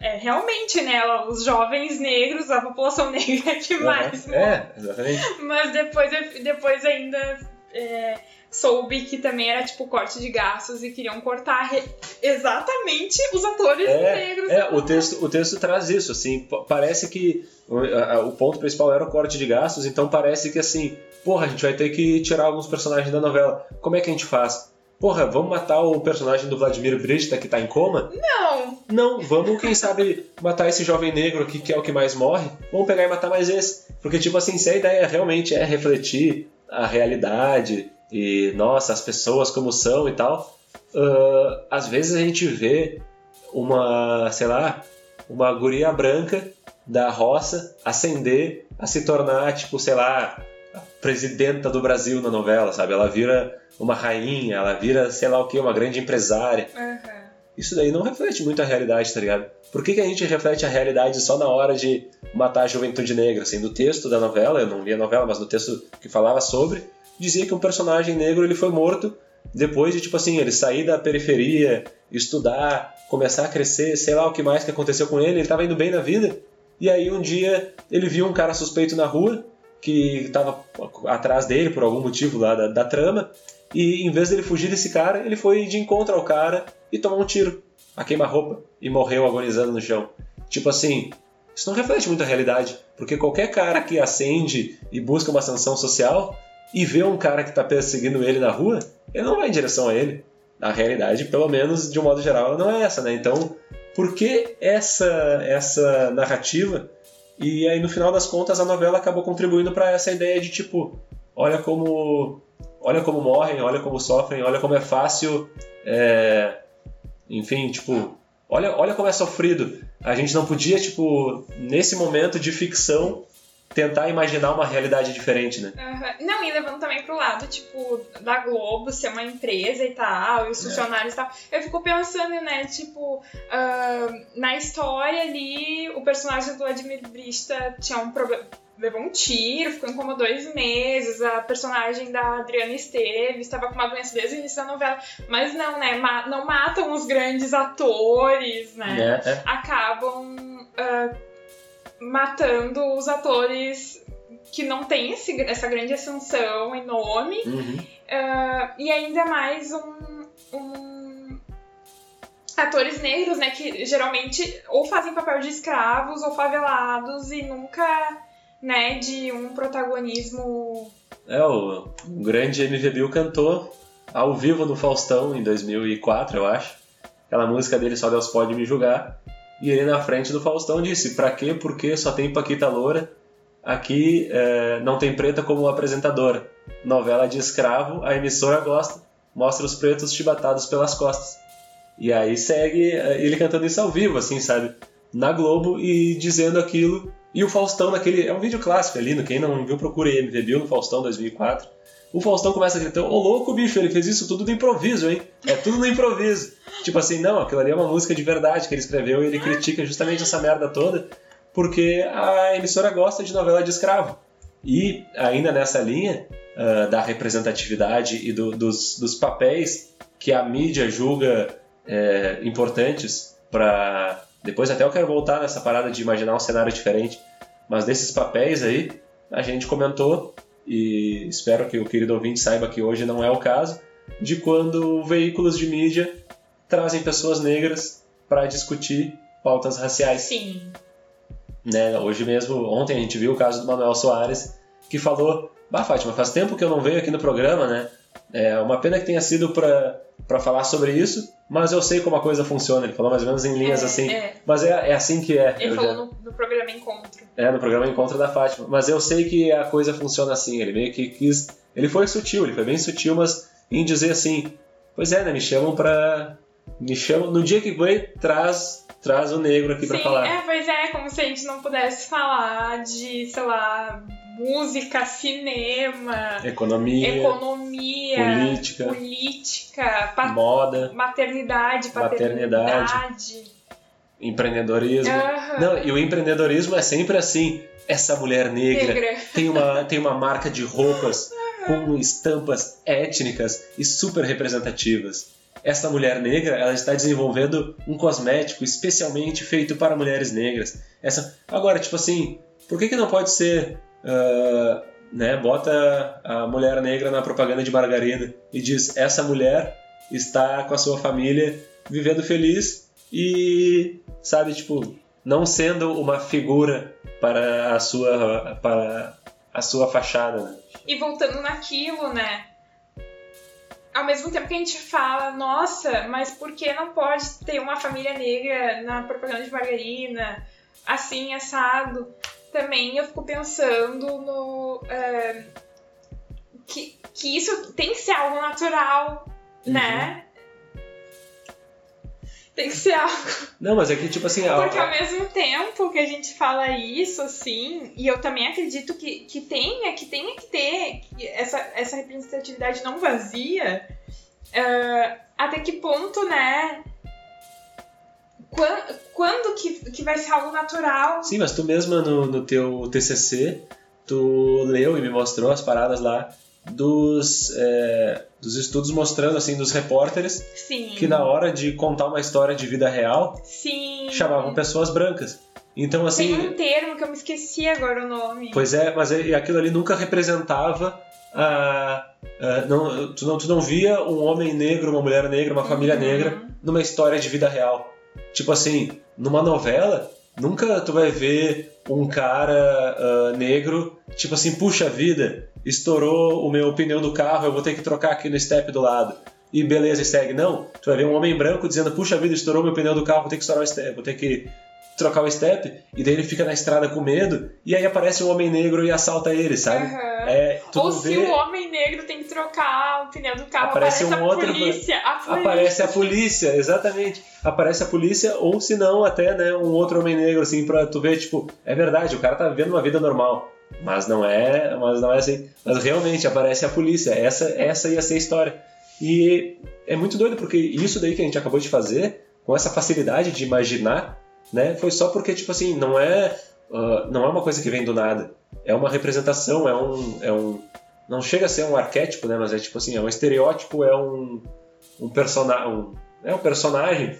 é, realmente, né, os jovens negros, a população negra é que mais. Uhum. É, exatamente. Mas depois, depois ainda é, soube que também era tipo corte de gastos e queriam cortar exatamente os atores é, negros. É, o texto, o texto traz isso, assim, parece que o, o ponto principal era o corte de gastos, então parece que assim, porra, a gente vai ter que tirar alguns personagens da novela. Como é que a gente faz? Porra, vamos matar o personagem do Vladimir Brista que tá em coma? Não! Não, vamos, quem sabe, matar esse jovem negro aqui que é o que mais morre. Vamos pegar e matar mais esse. Porque, tipo assim, se a ideia realmente é refletir a realidade e, nossa, as pessoas como são e tal, uh, às vezes a gente vê uma, sei lá, uma guria branca da roça ascender a se tornar, tipo, sei lá, a presidenta do Brasil na novela, sabe? Ela vira uma rainha, ela vira, sei lá o que, uma grande empresária. Uhum. Isso daí não reflete muito a realidade, tá ligado? Por que, que a gente reflete a realidade só na hora de matar a juventude negra? Assim, no texto da novela, eu não li a novela, mas no texto que falava sobre, dizia que um personagem negro ele foi morto depois de, tipo assim, ele sair da periferia, estudar, começar a crescer, sei lá o que mais que aconteceu com ele, ele estava indo bem na vida, e aí um dia ele viu um cara suspeito na rua, que estava atrás dele por algum motivo lá da, da, trama, e em vez dele fugir desse cara, ele foi de encontro ao cara e tomou um tiro, a queima-roupa, e morreu agonizando no chão. Tipo assim, isso não reflete muito a realidade, porque qualquer cara que acende e busca uma sanção social e vê um cara que está perseguindo ele na rua, ele não vai em direção a ele. A realidade, pelo menos de um modo geral, não é essa, né? Então, por que essa, essa narrativa? E aí, no final das contas, a novela acabou contribuindo para essa ideia de tipo, olha como, olha como morrem, olha como sofrem, olha como é fácil, é... enfim, tipo, olha, olha como é sofrido. A gente não podia, tipo, nesse momento de ficção, tentar imaginar uma realidade diferente, né? Uhum. Não, e levando também pro lado, tipo, da Globo ser uma empresa e tal, e os é. funcionários e tal. Eu fico pensando, né, tipo, uh, na história ali, o personagem do Vladimir Brista tinha um problema. Levou um tiro, ficou em coma dois meses. A personagem da Adriana Esteves estava com uma doença desde o início da novela. Mas não, né? Ma não matam os grandes atores, né? É, é. Acabam. Uh, matando os atores que não têm esse, essa grande ascensão e nome. Uhum. Uh, e ainda mais um, um, atores negros, né, que geralmente ou fazem papel de escravos ou favelados e nunca, né, de um protagonismo. É, o, o grande MV Bill cantou ao vivo no Faustão em 2004, eu acho. Aquela música dele Só Deus Pode Me Julgar. E ele na frente do Faustão disse: Pra quê? Porque só tem Paquita Loura. Aqui é, não tem preta como apresentadora. Novela de escravo, a emissora gosta. Mostra os pretos chibatados pelas costas. E aí segue é, ele cantando isso ao vivo, assim, sabe? na Globo e dizendo aquilo. E o Faustão naquele. É um vídeo clássico ali, quem não viu, procure MVB no Faustão 2004. O Faustão começa a gritar: Ô louco, bicho, ele fez isso tudo do improviso, hein? É tudo no improviso. tipo assim, não, aquilo ali é uma música de verdade que ele escreveu e ele critica justamente essa merda toda porque a emissora gosta de novela de escravo. E ainda nessa linha uh, da representatividade e do, dos, dos, papéis que a mídia julga é, importantes para. Depois até eu quero voltar nessa parada de imaginar um cenário diferente, mas desses papéis aí, a gente comentou, e espero que o querido ouvinte saiba que hoje não é o caso, de quando veículos de mídia trazem pessoas negras para discutir pautas raciais. Sim. Né? Hoje mesmo, ontem a gente viu o caso do Manuel Soares, que falou: Bah, Fátima, faz tempo que eu não venho aqui no programa, né? É uma pena que tenha sido para falar sobre isso, mas eu sei como a coisa funciona. Ele falou mais ou menos em linhas é, assim. É. Mas é, é assim que é. Ele eu falou já... no, no, programa Encontro. É, no programa Encontro da Fátima. Mas eu sei que a coisa funciona assim. Ele meio que quis. Ele foi sutil, ele foi bem sutil, mas em dizer assim: Pois é, né? Me chamam pra. Me chamam. No dia que foi, traz traz o negro aqui para falar. É, pois é, como se a gente não pudesse falar de, sei lá, música, cinema, economia, economia política, política moda, maternidade, paternidade, empreendedorismo. Uhum. Não, e o empreendedorismo é sempre assim. Essa mulher negra, negra. Tem, uma, tem uma marca de roupas com estampas étnicas e super representativas essa mulher negra ela está desenvolvendo um cosmético especialmente feito para mulheres negras. Essa agora tipo assim, por que, que não pode ser uh, né, bota a mulher negra na propaganda de margarina e diz essa mulher está com a sua família vivendo feliz e sabe tipo não sendo uma figura para a sua para a sua fachada. Né? E voltando naquilo, né? ao mesmo tempo que a gente fala, nossa, mas por que não pode ter uma família negra na propaganda de margarina, assim, assado? Também eu fico pensando no. É, que, que isso tem que ser algo natural, uhum. né? Tem que ser algo. Não, mas é que, tipo assim. Porque ao mesmo tempo que a gente fala isso, assim, e eu também acredito que, que tenha, que tenha que ter essa, essa representatividade não vazia, uh, até que ponto, né? Quando, quando que, que vai ser algo natural? Sim, mas tu mesma no, no teu TCC, tu leu e me mostrou as paradas lá dos, é, dos estudos mostrando assim dos repórteres Sim. que na hora de contar uma história de vida real Sim. chamavam pessoas brancas. Então assim. Tem um termo que eu me esqueci agora o nome. Pois é, mas é, aquilo ali nunca representava a, a não, tu não tu não via um homem negro, uma mulher negra, uma família uhum. negra numa história de vida real. Tipo assim, numa novela nunca tu vai ver um cara uh, negro tipo assim puxa vida estourou o meu pneu do carro, eu vou ter que trocar aqui no step do lado. E beleza, segue. Não, tu vai ver um homem branco dizendo, puxa vida, estourou meu pneu do carro, vou ter que estourar o step, vou ter que trocar o step, e daí ele fica na estrada com medo, e aí aparece um homem negro e assalta ele, sabe? Uhum. É, Ou se o homem negro tem que trocar o pneu do carro, aparece, aparece um a, outro, polícia, a polícia. Aparece a polícia, exatamente. Aparece a polícia, ou se não, até né, um outro homem negro, assim, pra tu ver, tipo, é verdade, o cara tá vivendo uma vida normal. Mas não é, mas não é assim. Mas realmente aparece a polícia. Essa, essa ia ser a história. E é muito doido porque isso daí que a gente acabou de fazer, com essa facilidade de imaginar, né, foi só porque tipo assim não é uh, não é uma coisa que vem do nada. É uma representação, é um, é um não chega a ser um arquétipo, né, mas é tipo assim é um estereótipo, é um um personagem, um, é um personagem.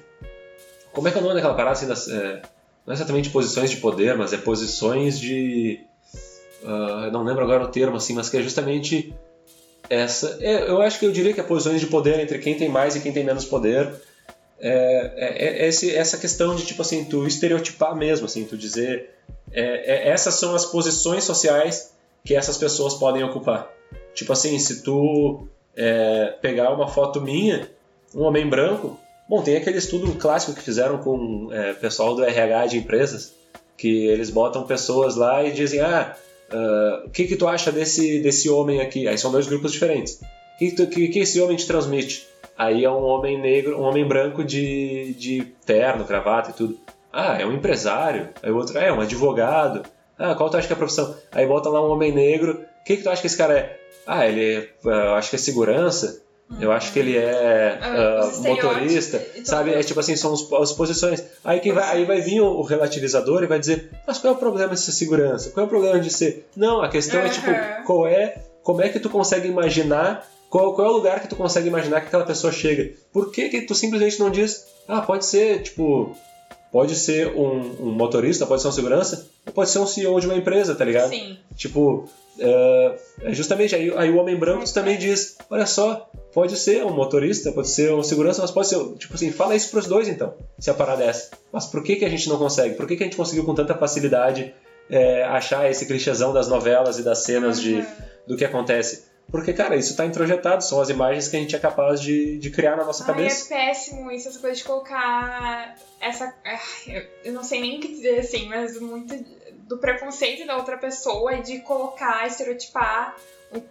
Como é que é o nome daquela parada assim das, é, não é exatamente posições de poder, mas é posições de uh, não lembro agora o termo assim, mas que é justamente essa. É, eu acho que eu diria que é posições de poder entre quem tem mais e quem tem menos poder. É, é, é esse, essa questão de tipo assim, tu estereotipar mesmo, assim, tu dizer é, é, essas são as posições sociais que essas pessoas podem ocupar. Tipo assim, se tu pegar uma foto minha, um homem branco, bom, tem aquele estudo clássico que fizeram com o pessoal do RH de empresas, que eles botam pessoas lá e dizem, ah, Uh, o que, que tu acha desse, desse homem aqui? Aí são dois grupos diferentes. O que, que, que esse homem te transmite? Aí é um homem negro, um homem branco de, de terno, gravata e tudo. Ah, é um empresário. Aí o outro, é, é um advogado. Ah, qual tu acha que é a profissão? Aí bota lá um homem negro. O que, que tu acha que esse cara é? Ah, ele é, eu acho que é segurança. Eu acho que ele é uh, motorista, sabe? É tipo assim, são as posições. Aí, quem vai, aí vai vir o, o, relativizador e vai dizer, mas qual é o problema de ser segurança? Qual é o problema de ser... Não, a questão uhum. é tipo, qual é, como é que tu consegue imaginar, qual, qual é o lugar que tu consegue imaginar que aquela pessoa chega? Por que que tu simplesmente não diz, ah, pode ser, tipo, pode ser um, um motorista, pode ser um segurança, pode ser um CEO de uma empresa, tá ligado? Sim. Tipo, uh, justamente aí, aí o homem branco também diz, olha só, pode ser um motorista, pode ser um segurança, mas pode ser, tipo assim, fala isso pros dois então, se a parada é essa. Mas por que, que a gente não consegue? Por que, que a gente conseguiu com tanta facilidade é, achar esse clichêzão das novelas e das cenas de, do que acontece? Porque, cara, isso está introjetado, são as imagens que a gente é capaz de, de criar na nossa Ai, cabeça. É péssimo isso, essa coisa de colocar essa. Eu não sei nem o que dizer assim, mas muito do preconceito da outra pessoa e de colocar, estereotipar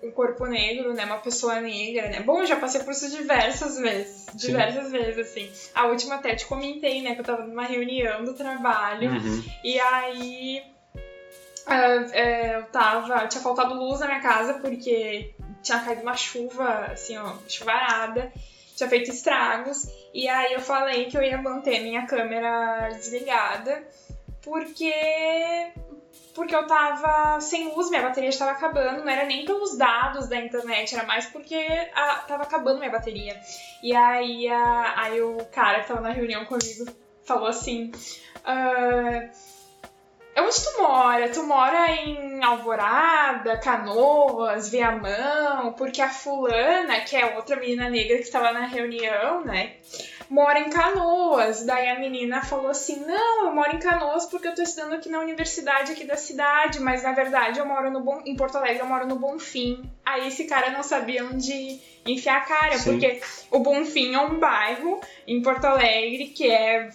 um corpo negro, né? Uma pessoa negra, né? Bom, eu já passei por isso diversas vezes. Diversas Sim. vezes, assim. A última até te comentei, né? Que eu tava numa reunião do trabalho. Uhum. E aí. Uh, eu tava. Tinha faltado luz na minha casa porque tinha caído uma chuva, assim, ó, chuvarada. Tinha feito estragos. E aí eu falei que eu ia manter minha câmera desligada. Porque porque eu tava sem luz, minha bateria estava acabando, não era nem pelos dados da internet, era mais porque a, tava acabando minha bateria. E aí, a, aí o cara que tava na reunião comigo falou assim. Uh, Onde tu mora? Tu mora em Alvorada, Canoas, Viamão? Porque a fulana, que é outra menina negra que estava na reunião, né? Mora em Canoas. Daí a menina falou assim: Não, eu moro em Canoas porque eu tô estudando aqui na universidade aqui da cidade, mas na verdade eu moro no Bom, em Porto Alegre, eu moro no Bonfim. Aí esse cara não sabia onde enfiar a cara, Sim. porque o Bonfim é um bairro em Porto Alegre que é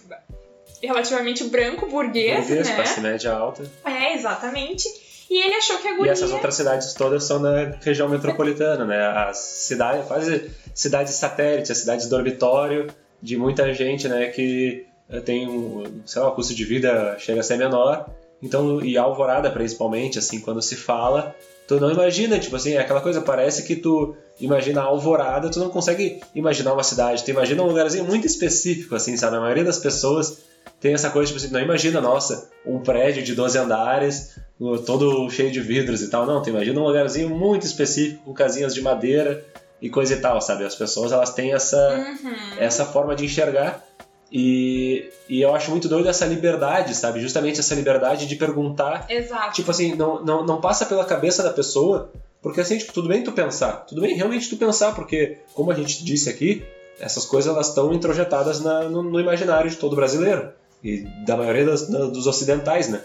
relativamente branco, burguês, burguês né? classe média alta. É, exatamente. E ele achou que a guria... E essas outras cidades todas são da região metropolitana, né? As cidades, quase cidades satélite, as cidades dormitório de muita gente, né? Que eh, tem um, sei lá, o custo de vida chega a ser menor. Então, e Alvorada principalmente, assim, quando se fala, tu não imagina, tipo assim, é aquela coisa, parece que tu imagina a Alvorada, tu não consegue imaginar uma cidade, tu imagina um lugarzinho muito específico, assim, sabe? A maioria das pessoas tem essa coisa, tipo assim, não imagina, nossa, um prédio de 12 andares, todo cheio de vidros e tal. Não, tu imagina um lugarzinho muito específico, com casinhas de madeira e coisa e tal, sabe? As pessoas, elas têm essa, uhum. essa forma de enxergar e, e eu acho muito doido essa liberdade, sabe? Justamente essa liberdade de perguntar. Exato. Tipo assim, não, não, não passa pela cabeça da pessoa, porque assim, tipo, tudo bem tu pensar, tudo bem realmente tu pensar, porque, como a gente disse aqui, essas coisas elas estão introjetadas na, no, no imaginário de todo brasileiro e da maioria das, dos ocidentais, né?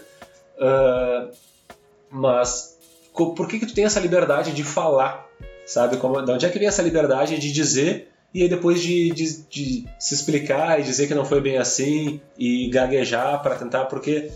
Uh, mas por que que tu tem essa liberdade de falar, sabe? Como, de onde é que vem essa liberdade de dizer e aí depois de, de, de se explicar e dizer que não foi bem assim e gaguejar para tentar, porque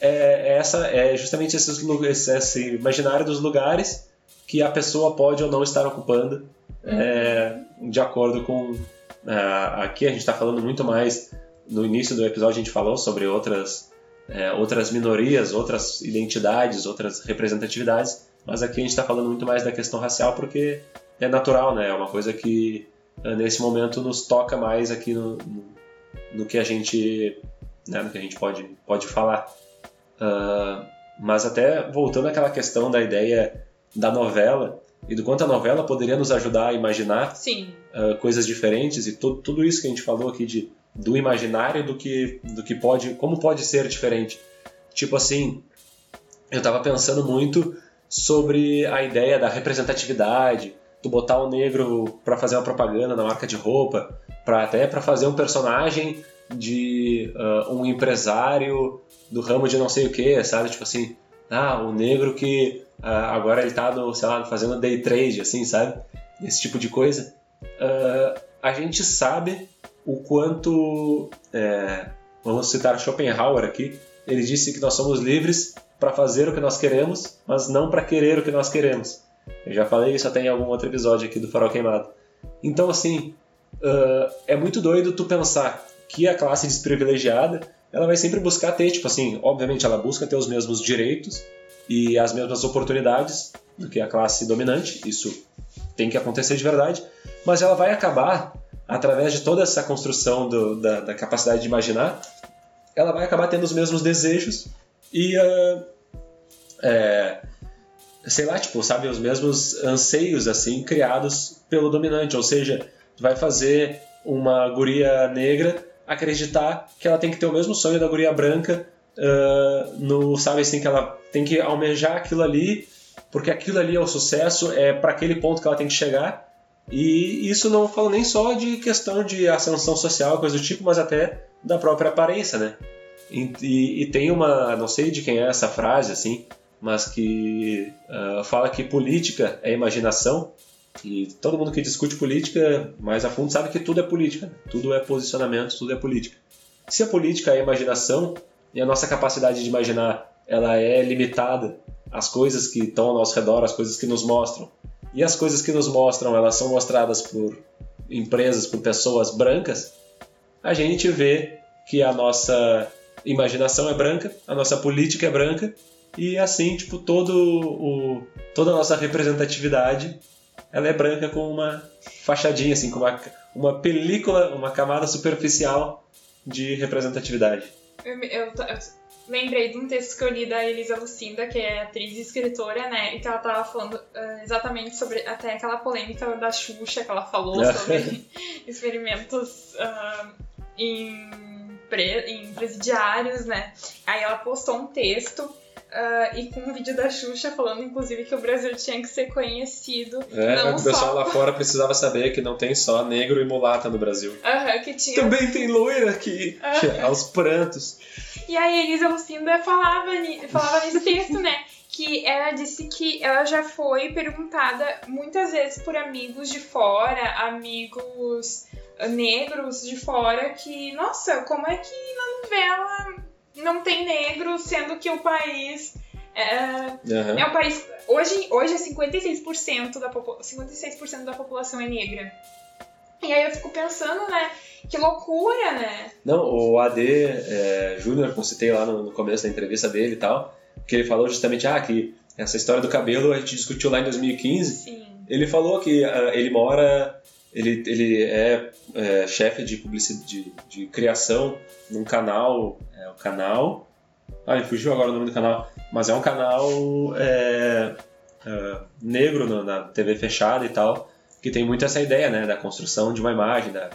é, é, essa é justamente esses, esse, esse imaginário dos lugares que a pessoa pode ou não estar ocupando é, de acordo com uh, aqui a gente está falando muito mais no início do episódio a gente falou sobre outras, é, outras minorias, outras identidades, outras representatividades, mas aqui a gente está falando muito mais da questão racial porque é natural, né? É uma coisa que é, nesse momento nos toca mais aqui no, no, no que a gente, né, no que a gente pode, pode falar. Uh, mas até voltando àquela questão da ideia da novela e do quanto a novela poderia nos ajudar a imaginar uh, coisas diferentes e tudo, tudo isso que a gente falou aqui de do imaginário do que do que pode como pode ser diferente. Tipo assim eu tava pensando muito sobre a ideia da representatividade tu botar o um negro para fazer uma propaganda na marca de roupa para até para fazer um personagem de uh, um empresário do ramo de não sei o que sabe? Tipo assim ah o negro que uh, agora ele tá no sei lá fazendo day trade assim sabe? Esse tipo de coisa. Uh, a gente sabe o quanto. É, vamos citar Schopenhauer aqui. Ele disse que nós somos livres para fazer o que nós queremos, mas não para querer o que nós queremos. Eu já falei isso até em algum outro episódio aqui do Farol Queimado. Então, assim, uh, é muito doido tu pensar que a classe desprivilegiada ela vai sempre buscar ter, tipo assim, obviamente ela busca ter os mesmos direitos e as mesmas oportunidades do que a classe dominante, isso tem que acontecer de verdade, mas ela vai acabar, através de toda essa construção do, da, da, capacidade de imaginar, ela vai acabar tendo os mesmos desejos e, uh, é, sei lá, tipo, sabe, os mesmos anseios, assim, criados pelo dominante, ou seja, vai fazer uma guria negra acreditar que ela tem que ter o mesmo sonho da guria branca, uh, no, sabe assim, que ela tem que almejar aquilo ali, porque aquilo ali é o sucesso, é para aquele ponto que ela tem que chegar. E isso não falo nem só de questão de ascensão social, coisa do tipo, mas até da própria aparência, né? E, e, e tem uma, não sei de quem é essa frase, assim, mas que uh, fala que política é imaginação e todo mundo que discute política mais a fundo sabe que tudo é política, tudo é posicionamento, tudo é política. Se a política é imaginação e a nossa capacidade de imaginar ela é limitada às coisas que estão ao nosso redor, às coisas que nos mostram, e as coisas que nos mostram elas são mostradas por empresas, por pessoas brancas, a gente vê que a nossa imaginação é branca, a nossa política é branca e assim tipo todo o, toda a nossa representatividade ela é branca com uma fachadinha, assim, com uma, uma película, uma camada superficial de representatividade. Eu, eu, eu, lembrei de um texto que eu li da Elisa Lucinda, que é atriz e escritora, né? E que ela tava falando uh, exatamente sobre até aquela polêmica da Xuxa que ela falou sobre experimentos uh, em, pre, em presidiários, né? Aí ela postou um texto Uh, e com um vídeo da Xuxa falando, inclusive, que o Brasil tinha que ser conhecido. É, não o pessoal lá fora precisava saber que não tem só negro e mulata no Brasil. Uhum, que tinha... Também tem loira aqui, uhum. aos prantos. E aí a Elisa Lucinda falava, falava nesse texto, né? Que ela disse que ela já foi perguntada muitas vezes por amigos de fora, amigos negros de fora, que, nossa, como é que na novela não tem negro, sendo que o país é, uhum. é um país. Hoje, hoje é 56% da, 56 da população é negra. E aí eu fico pensando, né? Que loucura, né? Não, o AD é, Júnior, que eu citei lá no, no, começo da entrevista dele e tal, que ele falou justamente, ah, que essa história do cabelo a gente discutiu lá em 2015. Sim. Ele falou que uh, ele mora, ele, ele é, é chefe de publicidade, de, de criação num canal o canal. Ah, me fugiu agora o nome do canal. Mas é um canal é, é, negro na, na, TV fechada e tal, que tem muito essa ideia, né? Da construção de uma imagem, da,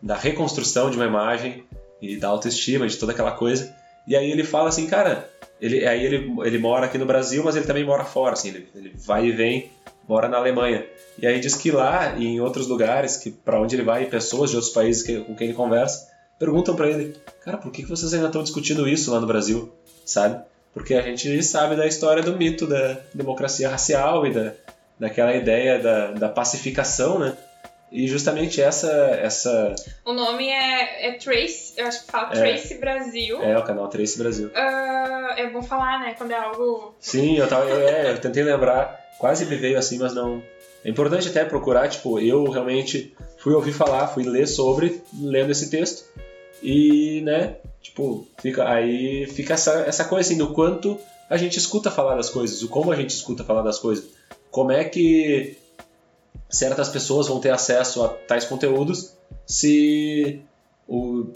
da reconstrução de uma imagem e da autoestima, de toda aquela coisa. E aí ele fala assim, cara, ele, aí ele, ele mora aqui no Brasil, mas ele também mora fora, assim, ele, ele vai e vem, mora na Alemanha. E aí diz que lá e em outros lugares, que para onde ele vai, pessoas de outros países que, com quem ele conversa, perguntam para ele, cara, por que vocês ainda estão discutindo isso lá no Brasil, sabe? Porque a gente sabe da história do mito da democracia racial e da, daquela ideia da, da pacificação, né? E justamente essa. essa... O nome é, é Trace, eu acho que fala é, Trace Brasil. É, o canal Trace Brasil. Uh, é bom falar, né? Quando é algo. Sim, eu, tava, eu, é, eu tentei lembrar, quase me veio assim, mas não. É importante até procurar, tipo, eu realmente fui ouvir falar, fui ler sobre, lendo esse texto. E, né, tipo, fica, aí fica essa, essa coisa assim do quanto a gente escuta falar das coisas, o como a gente escuta falar das coisas. Como é que certas pessoas vão ter acesso a tais conteúdos se o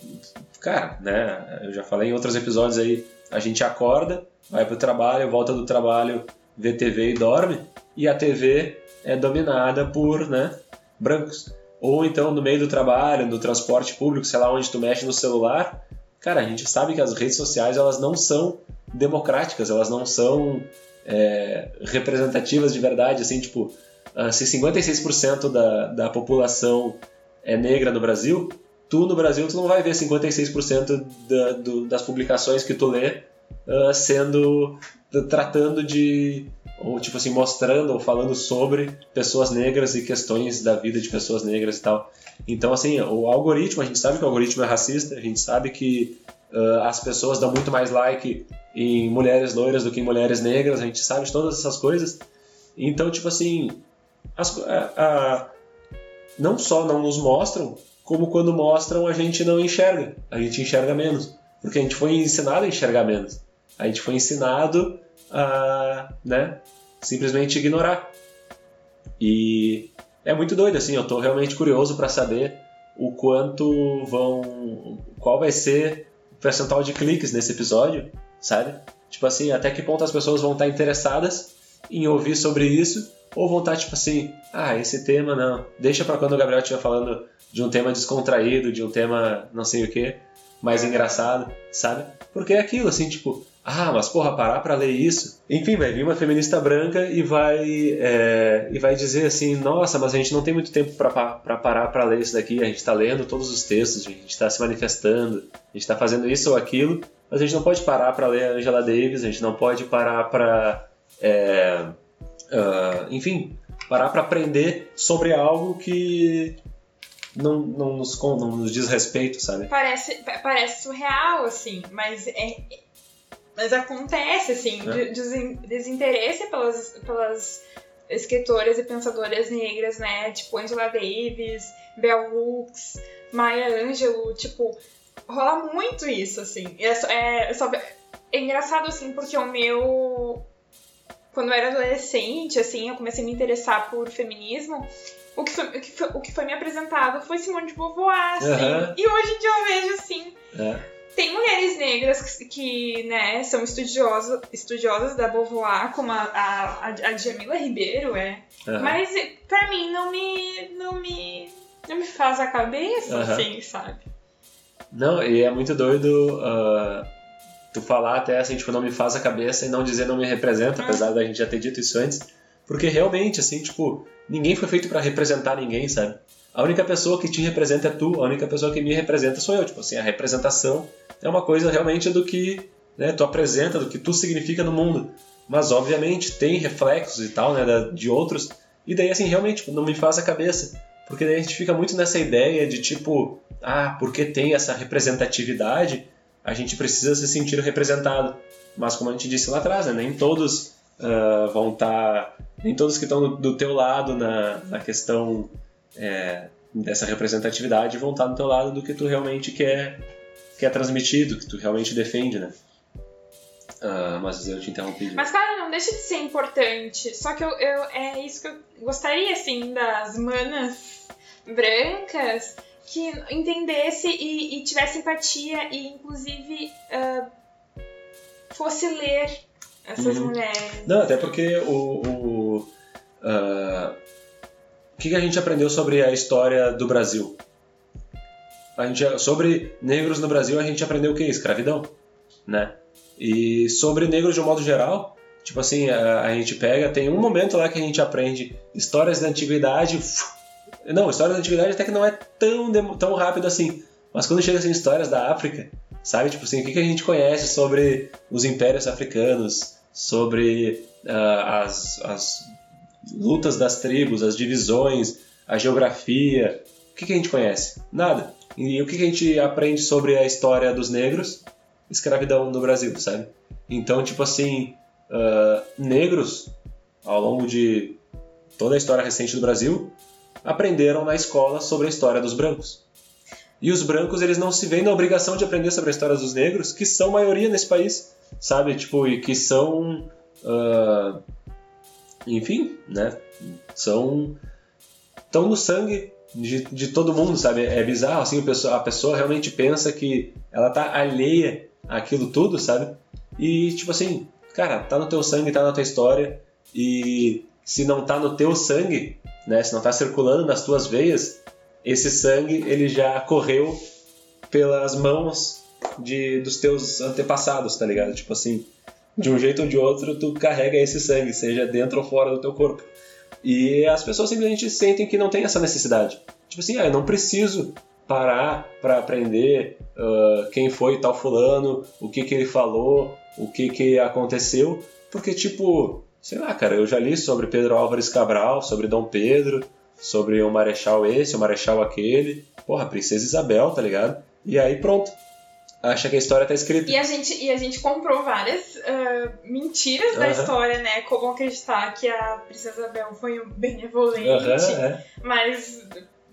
cara, né, eu já falei em outros episódios aí, a gente acorda, vai pro trabalho, volta do trabalho, vê TV e dorme, e a TV é dominada por, né, brancos. Ou então no meio do trabalho, no transporte público, sei lá onde tu mexe no celular, cara, a gente sabe que as redes sociais elas não são democráticas, elas não são é, representativas de verdade, assim, tipo, ah, se 56% da, da população é negra no Brasil, tu no Brasil tu não vai ver 56% da, do, das publicações que tu lê uh, sendo tratando de ou tipo assim mostrando ou falando sobre pessoas negras e questões da vida de pessoas negras e tal. Então assim, o algoritmo, a gente sabe que o algoritmo é racista, a gente sabe que uh, as pessoas dão muito mais like em mulheres loiras do que em mulheres negras, a gente sabe de todas essas coisas. Então, tipo assim, as, a, não só não nos mostram, como quando mostram a gente não enxerga, a gente enxerga menos. Porque a gente foi ensinado a enxergar menos. A gente foi ensinado a, né, simplesmente ignorar. E é muito doido, assim, eu tô realmente curioso para saber o quanto vão. qual vai ser percentual de cliques nesse episódio, sabe? Tipo assim, até que ponto as pessoas vão estar interessadas em ouvir sobre isso, ou vão estar tipo assim, ah, esse tema não, deixa para quando o Gabriel estiver falando de um tema descontraído, de um tema não sei o que, mais engraçado, sabe? Porque é aquilo, assim, tipo, ah, mas porra, parar pra ler isso. Enfim, vai vir uma feminista branca e vai, é, e vai dizer assim: nossa, mas a gente não tem muito tempo para parar para ler isso daqui, a gente está lendo todos os textos, a gente está se manifestando, a gente está fazendo isso ou aquilo, mas a gente não pode parar para ler a Angela Davis, a gente não pode parar para. É, uh, enfim, parar para aprender sobre algo que não, não, nos, não nos diz respeito, sabe? Parece, parece surreal, assim, mas é, mas acontece, assim, é. de, desinteresse pelas, pelas escritoras e pensadoras negras, né? Tipo Angela Davis, Bell Hooks, Maya Angelou, tipo, rola muito isso, assim. É, é, é, só, é engraçado, assim, porque o meu. Quando eu era adolescente, assim, eu comecei a me interessar por feminismo. O que foi, o que foi, o que foi me apresentado foi Simone de Beauvoir, assim. Uhum. E hoje em dia eu vejo, assim. É tem mulheres negras que, que né, são estudiosas, estudiosas da Beauvoir, como a, a, a Jamila Ribeiro é. Uhum. Mas pra mim não me, não me, não me faz a cabeça, uhum. assim, sabe? Não, e é muito doido uh, tu falar até assim, tipo, não me faz a cabeça e não dizer não me representa, apesar da gente já ter dito isso antes. Porque realmente, assim, tipo, ninguém foi feito para representar ninguém, sabe? A única pessoa que te representa é tu, a única pessoa que me representa sou eu. Tipo assim, a representação é uma coisa realmente do que né, tu apresenta, do que tu significa no mundo. Mas, obviamente, tem reflexos e tal, né, de outros. E daí, assim, realmente, tipo, não me faz a cabeça. Porque daí a gente fica muito nessa ideia de, tipo, ah, porque tem essa representatividade, a gente precisa se sentir representado. Mas, como a gente disse lá atrás, né, nem todos uh, vão estar... Tá, nem todos que estão do, do teu lado na, na questão é, dessa representatividade vão estar do teu lado do que tu realmente quer que é transmitido, que tu realmente defende, né? Uh, mas eu te interrompi. Mas claro, não deixa de ser importante. Só que eu, eu, é isso que eu gostaria, assim, das manas brancas que entendesse e, e tivesse empatia e, inclusive, uh, fosse ler essas uhum. mulheres. Não, até porque o, o, uh, o que a gente aprendeu sobre a história do Brasil? a gente sobre negros no Brasil a gente aprendeu o que escravidão, né? E sobre negros de um modo geral, tipo assim, a, a, gente pega, tem um momento lá que a gente aprende histórias da antiguidade, não, histórias da antiguidade até que não é tão tão rápido assim, mas quando chega assim histórias da África, sabe, tipo assim, o que, que a gente conhece sobre os impérios africanos, sobre uh, as, as lutas das tribos, as divisões, a geografia, o que, que a gente conhece? Nada. E o que a gente aprende sobre a história dos negros? Escravidão no Brasil, sabe? Então, tipo assim, uh, negros, ao longo de toda a história recente do Brasil, aprenderam na escola sobre a história dos brancos. E os brancos, eles não se veem na obrigação de aprender sobre a história dos negros, que são maioria nesse país, sabe? Tipo, e que são. Uh, enfim, né? São. estão no sangue de, de todo mundo, sabe? É bizarro, assim, a pessoa, a pessoa realmente pensa que ela tá alheia àquilo tudo, sabe? E, tipo assim, cara, tá no teu sangue, tá na tua história, e se não tá no teu sangue, né, se não tá circulando nas tuas veias, esse sangue, ele já correu pelas mãos de, dos teus antepassados, tá ligado? Tipo assim, de um jeito ou de outro, tu carrega esse sangue, seja dentro ou fora do teu corpo. E as pessoas simplesmente sentem que não tem essa necessidade. Tipo assim, ah, eu não preciso parar para aprender uh, quem foi tal fulano, o que que ele falou, o que que aconteceu, porque tipo, sei lá, cara, eu já li sobre Pedro Álvares Cabral, sobre Dom Pedro, sobre o Marechal esse, o Marechal aquele, porra, Princesa Isabel, tá ligado? E aí pronto, acha que a história tá escrita. E a gente, e a gente comprou várias uh, mentiras da história, né? Como acreditar que a Princesa Isabel foi um benevolente. é. Mas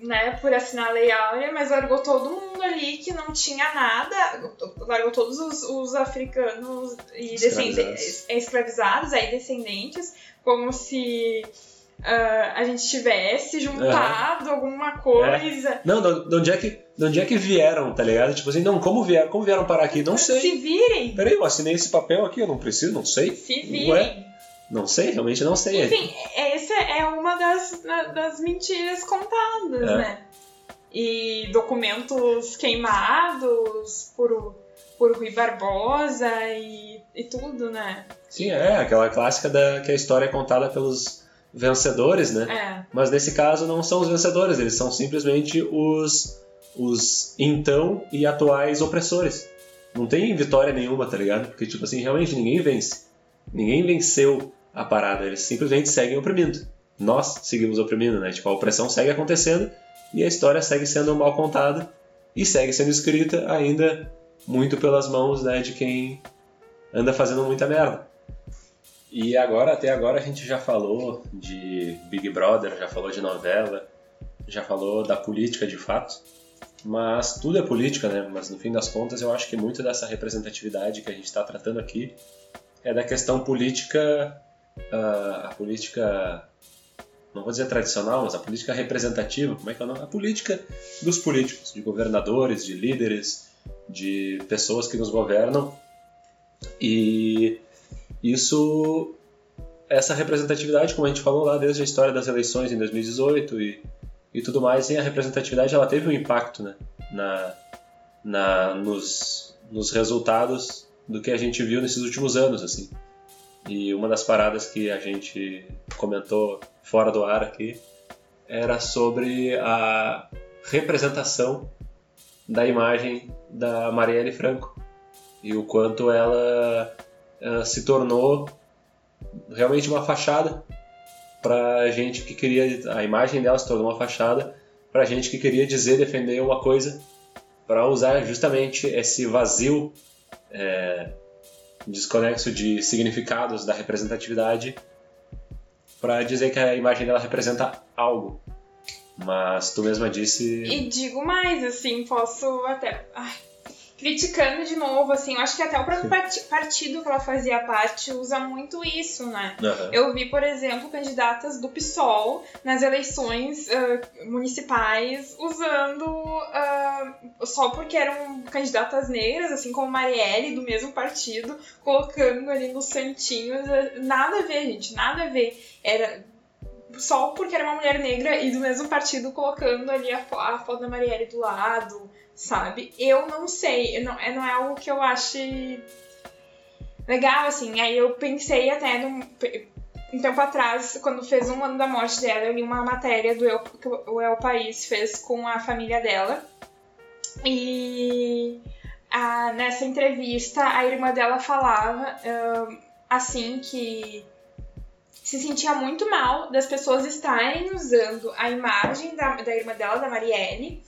né, por assinar a Lei Áurea, mas largou todo mundo ali que não tinha nada, largou todos os, os africanos e escravizados. escravizados, aí descendentes, como se uh, a gente tivesse juntado alguma coisa. É. Não, de onde, é que, de onde é que vieram, tá ligado? Tipo assim, não, como vieram, como vieram parar aqui? Não sei. Se virem. Peraí, eu assinei esse papel aqui, eu não preciso, não sei. Se virem. Ué? Não sei, realmente não sei. Enfim, essa é uma das, das mentiras contadas, é. né? E documentos queimados por, por Rui Barbosa e, e tudo, né? Sim, é, aquela clássica da que a história é contada pelos vencedores, né? É. Mas nesse caso não são os vencedores, eles são simplesmente os, os então e atuais opressores. Não tem vitória nenhuma, tá ligado? Porque, tipo assim, realmente ninguém vence. Ninguém venceu a parada, eles simplesmente seguem oprimindo. Nós seguimos oprimindo, né? Tipo, a opressão segue acontecendo e a história segue sendo mal contada e segue sendo escrita ainda muito pelas mãos né, de quem anda fazendo muita merda. E agora, até agora, a gente já falou de Big Brother, já falou de novela, já falou da política de fato. Mas tudo é política, né? Mas no fim das contas, eu acho que muito dessa representatividade que a gente está tratando aqui é da questão política a, a política, não vou dizer tradicional, mas a política representativa, como é que é o nome? A política dos políticos, de governadores, de líderes, de pessoas que nos governam. E isso, essa representatividade, como a gente falou lá desde a história das eleições em 2018 e, e tudo mais, e a representatividade ela teve um impacto né, na, na, nos, nos resultados do que a gente viu nesses últimos anos, assim. E uma das paradas que a gente comentou fora do ar aqui era sobre a representação da imagem da Marielle Franco e o quanto ela uh, se tornou realmente uma fachada para gente que queria a imagem dela se tornou uma fachada para gente que queria dizer defender uma coisa para usar justamente esse vazio é, desconexo de significados da representatividade para dizer que a imagem dela representa algo. Mas tu mesma disse. E digo mais, assim, posso até. Ai, criticando de novo, assim, eu acho que até o próprio partido que ela fazia parte usa muito isso, né? Uhum. Eu vi, por exemplo, candidatas do PSOL nas eleições uh, municipais usando uh, só porque eram candidatas negras, assim como Marielle, do mesmo partido, colocando ali nos santinhos. Nada a ver, gente, nada a ver. Era só porque era uma mulher negra e do mesmo partido colocando ali a, a foto da Marielle do lado sabe? Eu não sei, não, é, não é algo que eu ache legal, assim. Aí eu pensei até num, um tempo atrás, quando fez um ano da morte dela, eu li uma matéria do El, que o El País fez com a família dela. E a, nessa entrevista, a irmã dela falava uh, assim que se sentia muito mal das pessoas estarem usando a imagem da, da irmã dela, da Marielle,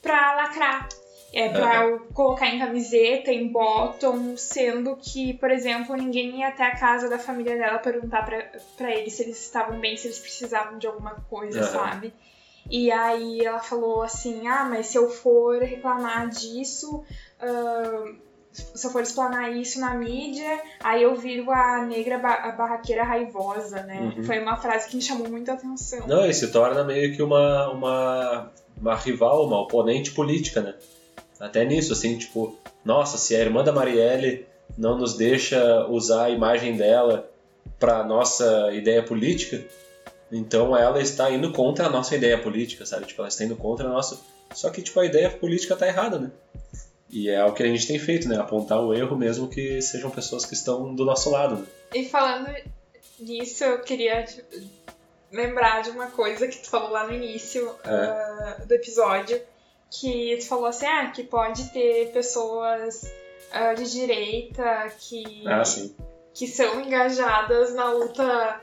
pra lacrar. É, pra uhum. colocar em camiseta, em bottom, sendo que, por exemplo, ninguém ia até a casa da família dela perguntar pra, pra eles se eles estavam bem, se eles precisavam de alguma coisa, uhum. sabe? E aí ela falou assim: ah, mas se eu for reclamar disso, uh, se eu for explanar isso na mídia, aí eu viro a negra ba a barraqueira raivosa, né? Uhum. Foi uma frase que me chamou muita atenção. Não, e se torna meio que uma, uma uma rival, uma oponente política, né? Até nisso, assim, tipo, nossa, se a irmã da Marielle não nos deixa usar a imagem dela para nossa ideia política, então ela está indo contra a nossa ideia política, sabe? Tipo, ela está indo contra a nossa. Só que, tipo, a ideia política tá errada, né? E é o que a gente tem feito, né? Apontar o erro mesmo que sejam pessoas que estão do nosso lado. Né? E falando nisso, eu queria lembrar de uma coisa que tu falou lá no início é. uh, do episódio, que tu falou assim, ah, que pode ter pessoas uh, de direita que, ah, que são engajadas na luta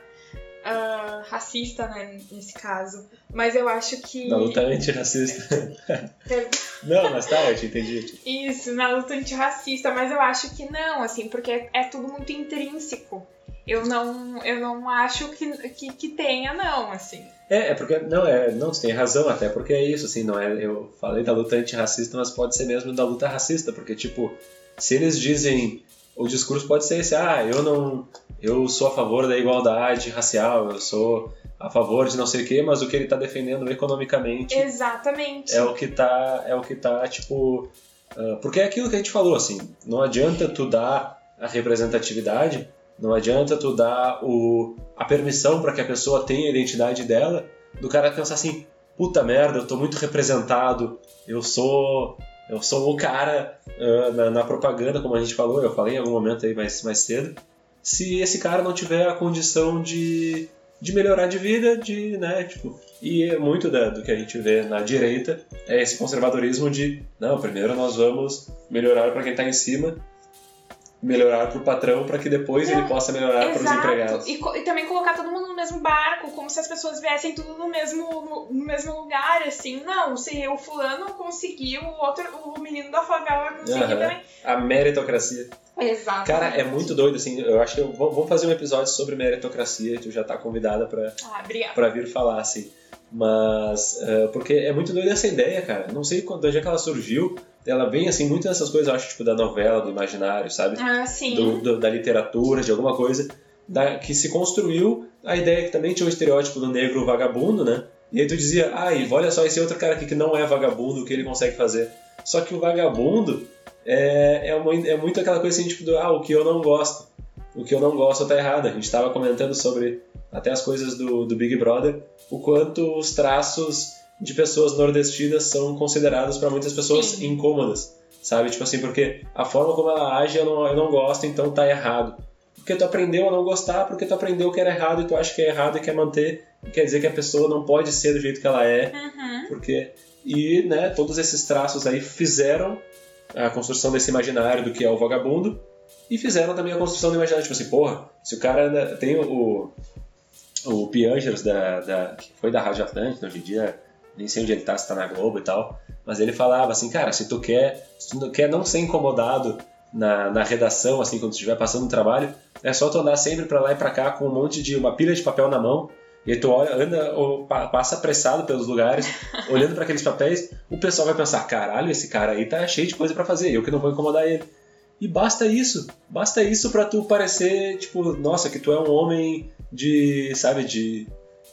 uh, racista, né, nesse caso. Mas eu acho que... Na luta antirracista. não, mas tá, eu te entendi. Isso, na luta antirracista, mas eu acho que não, assim, porque é, é tudo muito intrínseco Eu não, eu não acho que, que, que tenha, não, assim. É, é porque. Não, é. Não, você tem razão, até porque é isso, assim, não é. Eu falei da luta antirracista, mas pode ser mesmo da luta racista, porque, tipo, se eles dizem. O discurso pode ser esse, ah, eu não. Eu sou a favor da igualdade racial, eu sou a favor de não sei o quê, mas o que ele está defendendo economicamente Exatamente. é o que tá é o que tá tipo uh, porque é aquilo que a gente falou assim não adianta tu dar a representatividade não adianta tu dar o, a permissão para que a pessoa tenha a identidade dela do cara pensar assim puta merda eu tô muito representado eu sou eu sou o cara uh, na, na, propaganda como a gente falou eu falei em algum momento aí mais mais cedo se esse cara não tiver a condição de de melhorar de vida, de, né, tipo, e muito da, do que a gente vê na direita é esse conservadorismo de, não, primeiro nós vamos melhorar para quem está em cima, melhorar para o patrão para que depois não, ele possa melhorar para os empregados. E, e, também colocar todo mundo no mesmo barco, como se as pessoas viessem tudo no mesmo, no, no mesmo lugar, assim. Não, se o fulano conseguiu, o outro, o menino da favela vai conseguir uhum. também. A meritocracia. Exato. Cara, é muito doido, assim. Eu acho que eu, vamos fazer um episódio sobre meritocracia, tu já tá convidada pra, ah, pra vir falar, assim. Mas, uh, porque é muito doido essa ideia, cara. Não sei quando, onde é que ela surgiu. Ela vem, assim, muito nessas coisas, eu acho, tipo, da novela, do imaginário, sabe? Ah, sim. Do, do, da literatura, de alguma coisa. Da, que se construiu a ideia que também tinha o estereótipo do negro vagabundo, né? E aí tu dizia, ai, ah, olha só esse outro cara aqui que não é vagabundo, o que ele consegue fazer. Só que o vagabundo é, é, uma, é muito aquela coisa assim, tipo, do, ah, o que eu não gosto. O que eu não gosto tá errado. A gente estava comentando sobre até as coisas do, do Big Brother, o quanto os traços de pessoas nordestinas são considerados para muitas pessoas Sim. incômodas, sabe? Tipo assim, porque a forma como ela age eu não, eu não gosto, então tá errado. Porque tu aprendeu a não gostar, porque tu aprendeu que era errado e tu acha que é errado e quer manter, quer dizer que a pessoa não pode ser do jeito que ela é, uhum. porque e né, todos esses traços aí fizeram a construção desse imaginário do que é o vagabundo e fizeram também a construção do imaginário, tipo assim, porra, se o cara tem o, o Piangers da, da, que foi da Rádio Atlântica, hoje em dia nem sei onde ele tá, se tá na Globo e tal, mas ele falava assim, cara, se tu quer, se tu quer não ser incomodado na, na redação, assim, quando tu estiver passando um trabalho, é só tu andar sempre para lá e para cá com um monte de, uma pilha de papel na mão e tu olha, anda ou passa apressado pelos lugares, olhando para aqueles papéis, o pessoal vai pensar: caralho, esse cara aí tá cheio de coisa para fazer, eu que não vou incomodar ele. E basta isso, basta isso para tu parecer, tipo, nossa, que tu é um homem de, sabe, de,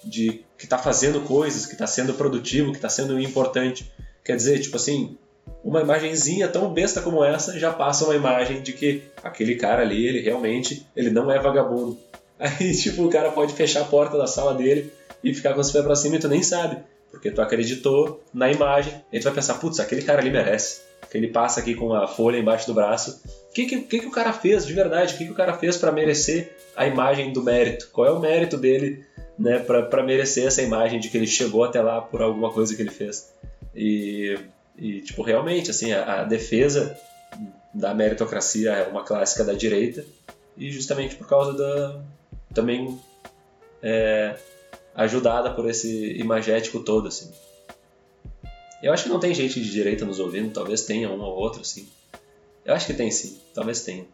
de que tá fazendo coisas, que tá sendo produtivo, que tá sendo importante. Quer dizer, tipo assim, uma imagenzinha tão besta como essa já passa uma imagem de que aquele cara ali, ele realmente, ele não é vagabundo. Aí, tipo, o cara pode fechar a porta da sala dele e ficar com os pés pra cima e tu nem sabe. Porque tu acreditou na imagem. E tu vai pensar, putz, aquele cara ali merece. Que ele passa aqui com a folha embaixo do braço. O que, que, que, que o cara fez de verdade? O que, que o cara fez para merecer a imagem do mérito? Qual é o mérito dele né, para merecer essa imagem de que ele chegou até lá por alguma coisa que ele fez? E, e tipo, realmente, assim, a, a defesa da meritocracia é uma clássica da direita. E justamente por causa da, também é, ajudada por esse imagético todo, assim. Eu acho que não tem gente de direita nos ouvindo, talvez tenha um ou outro, assim. Eu acho que tem sim, talvez tenha.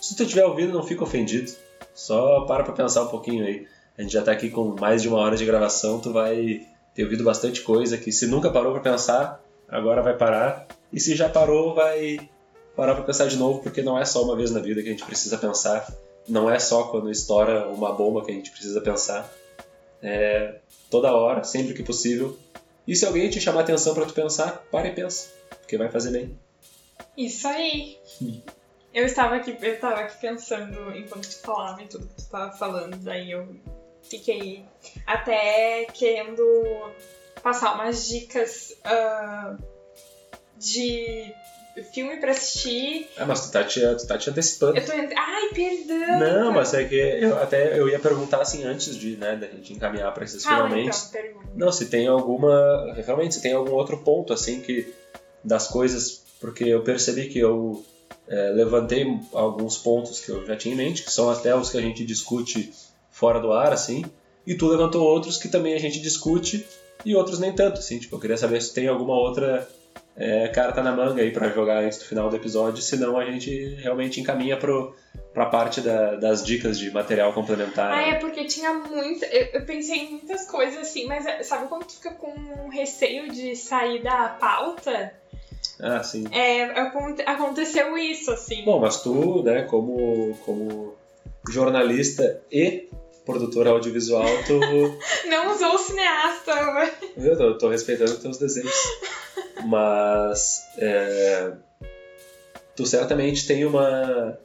Se tu estiver ouvindo, não fica ofendido. Só para pra pensar um pouquinho aí. A gente já tá aqui com mais de uma hora de gravação, tu vai ter ouvido bastante coisa que se nunca parou para pensar, agora vai parar. E se já parou, vai parar para pensar de novo, porque não é só uma vez na vida que a gente precisa pensar não é só quando estoura uma bomba que a gente precisa pensar. É toda hora, sempre que possível. E se alguém te chamar atenção para tu pensar, para e pensa, porque vai fazer bem. Isso aí. eu estava aqui, eu estava aqui pensando enquanto tu falava e tudo que tu estava falando, daí eu fiquei até querendo passar umas dicas uh, de filme pra assistir. Ah, mas tu tá te, tu tá te antecipando. Eu tô. Ai, perdão! Não, mas é que eu até eu ia perguntar assim antes de, né, da gente encaminhar pra esses Fala, finalmente. Então, não, se tem alguma. Realmente, se tem algum outro ponto, assim, que. Das coisas. Porque eu percebi que eu é, levantei alguns pontos que eu já tinha em mente, que são até os que a gente discute fora do ar, assim. E tu levantou outros que também a gente discute e outros nem tanto, assim. Tipo, eu queria saber se tem alguma outra é, cara tá na manga aí pra jogar antes do final do episódio, senão a gente realmente encaminha pro, pra parte da, das dicas de material complementar. Ah, é porque tinha muita. Eu, eu, pensei em muitas coisas assim, mas é, sabe quando tu fica com receio de sair da pauta? Ah, sim. É, aconteceu isso, assim. Bom, mas tu, né, como, como jornalista e produtora audiovisual, tu. Não usou o cineasta, mas... Eu tô, tô respeitando teus desejos. Mas. É, tu certamente tem uma.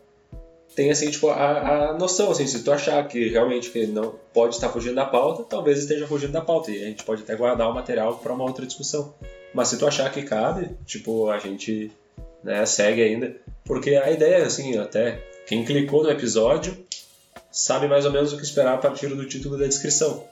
Tem assim, tipo, a, a noção, assim, se tu achar que realmente que não pode estar fugindo da pauta, talvez esteja fugindo da pauta. E a gente pode até guardar o material para uma outra discussão. Mas se tu achar que cabe, tipo, a gente né, segue ainda. Porque a ideia, assim, até quem clicou no episódio sabe mais ou menos o que esperar a partir do título da descrição.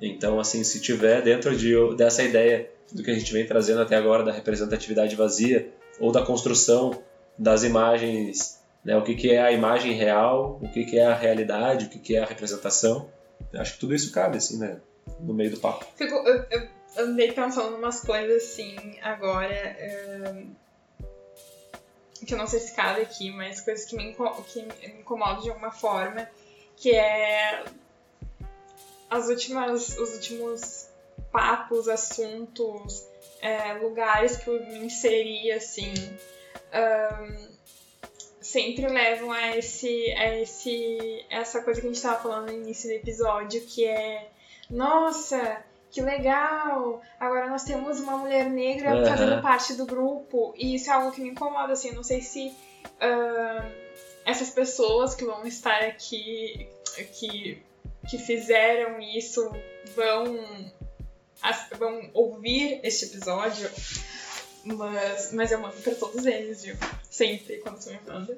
Então, assim, se tiver dentro de, dessa ideia do que a gente vem trazendo até agora da representatividade vazia ou da construção das imagens, né, o que, que é a imagem real, o que, que é a realidade, o que, que é a representação, eu acho que tudo isso cabe, assim, né, no meio do papo. Fico, eu, eu andei pensando umas coisas assim agora. Que eu não sei se cabe aqui, mas coisas que me, que me incomodam de alguma forma. Que é as últimas, os últimos papos, assuntos, é, lugares que eu me inseri, assim. Um, sempre levam a esse, a esse essa coisa que a gente estava falando no início do episódio, que é nossa, que legal! Agora nós temos uma mulher negra uhum. fazendo parte do grupo. E isso é algo que me incomoda, assim. Eu não sei se uh, essas pessoas que vão estar aqui, que, que fizeram isso, vão, vão ouvir este episódio. Mas, mas eu mando pra todos eles, viu? Sempre, quando você me manda.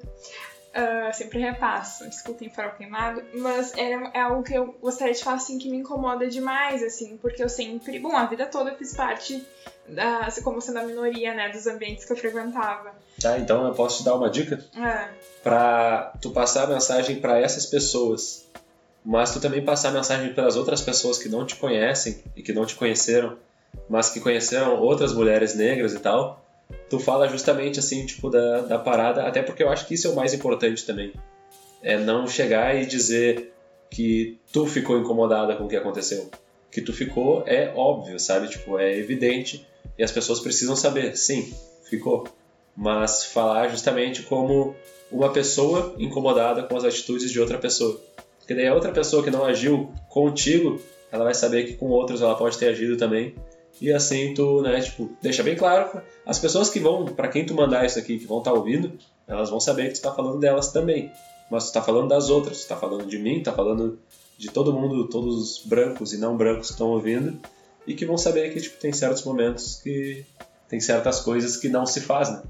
Uh, sempre repasso, desculpem farol queimado, mas é, é algo que eu gostaria de falar assim que me incomoda demais, assim, porque eu sempre, bom, a vida toda eu fiz parte da, como sendo a minoria, né, dos ambientes que eu frequentava. Tá, então eu posso te dar uma dica? É. Pra tu passar a mensagem para essas pessoas, mas tu também passar a mensagem para as outras pessoas que não te conhecem e que não te conheceram, mas que conheceram outras mulheres negras e tal, tu fala justamente assim, tipo, da, da parada, até porque eu acho que isso é o mais importante também. É não chegar e dizer que tu ficou incomodada com o que aconteceu. Que tu ficou é óbvio, sabe? Tipo, é evidente e as pessoas precisam saber. Sim, ficou. Mas falar justamente como uma pessoa incomodada com as atitudes de outra pessoa. Porque daí a outra pessoa que não agiu contigo, ela vai saber que com outros ela pode ter agido também e assim tu, né, tipo, deixa bem claro, as pessoas que vão, para quem tu mandar isso aqui, que vão estar tá ouvindo, elas vão saber que tu tá falando delas também. Mas tu tá falando das outras, tu tá falando de mim, tá falando de todo mundo, todos os brancos e não brancos que estão ouvindo, e que vão saber que, tipo, tem certos momentos que tem certas coisas que não se fazem. Né?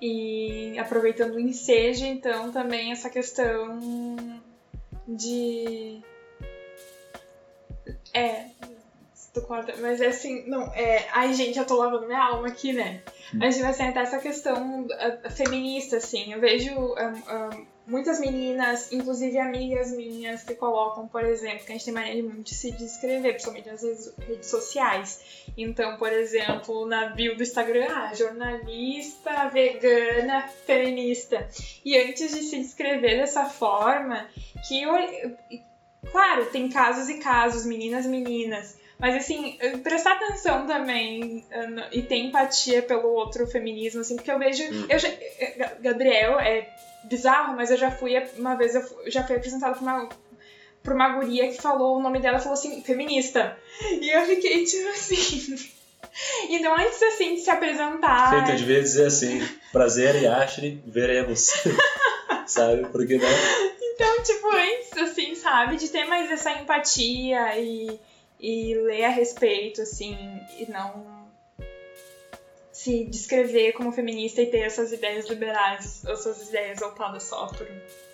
E aproveitando o ensejo, então, também essa questão de. É, tu corta, mas é assim, não, é. Ai, gente, eu tô lavando minha alma aqui, né? Hum. A gente vai sentar essa questão uh, feminista, assim. Eu vejo um, um, muitas meninas, inclusive amigas minhas, que colocam, por exemplo, que a gente tem mania de muito se descrever, principalmente nas redes, sociais. Então, por exemplo, na bio do Instagram, ah, jornalista, vegana, feminista. E antes de se descrever dessa forma, que eu. Claro, tem casos e casos, meninas, meninas. Mas, assim, prestar atenção também e ter empatia pelo outro feminismo, assim, porque eu vejo. Hum. Eu já, Gabriel é bizarro, mas eu já fui. Uma vez eu já fui apresentada por uma, por uma guria que falou o nome dela falou assim, feminista. E eu fiquei tipo assim. Então, antes assim de se apresentar. Feito, eu devia dizer assim: prazer e Ashley, veremos. sabe? Porque não. Né? Então, tipo, antes, assim, sabe? De ter mais essa empatia e e ler a respeito, assim, e não se descrever como feminista e ter essas ideias liberais, essas ideias voltadas só por.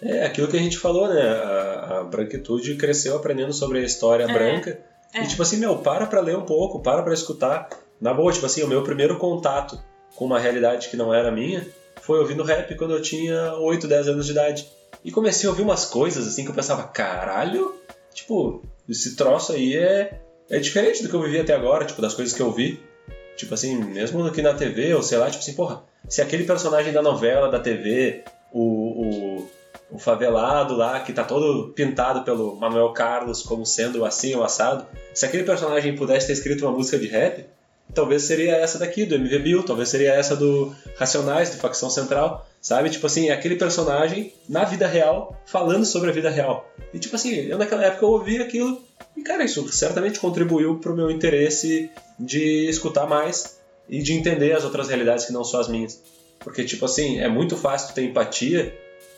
É aquilo que a gente falou, né? A, a branquitude cresceu aprendendo sobre a história é, branca. É. E tipo assim, meu, para pra ler um pouco, para pra escutar. Na boa, tipo assim, o meu primeiro contato com uma realidade que não era minha foi ouvindo rap quando eu tinha 8, 10 anos de idade. E comecei a ouvir umas coisas assim que eu pensava, caralho, tipo, esse troço aí é, é diferente do que eu vivi até agora, tipo, das coisas que eu vi. Tipo assim, mesmo aqui na TV, ou sei lá, tipo assim, porra, se aquele personagem da novela, da TV, o, o, o favelado lá, que tá todo pintado pelo Manuel Carlos como sendo assim ou assado, se aquele personagem pudesse ter escrito uma música de rap, talvez seria essa daqui, do MV Bill, talvez seria essa do Racionais, do Facção Central, sabe? Tipo assim, aquele personagem na vida real, falando sobre a vida real. E tipo assim, eu naquela época eu ouvi aquilo e, cara, isso certamente contribuiu pro meu interesse de escutar mais e de entender as outras realidades que não são as minhas. Porque, tipo assim, é muito fácil ter empatia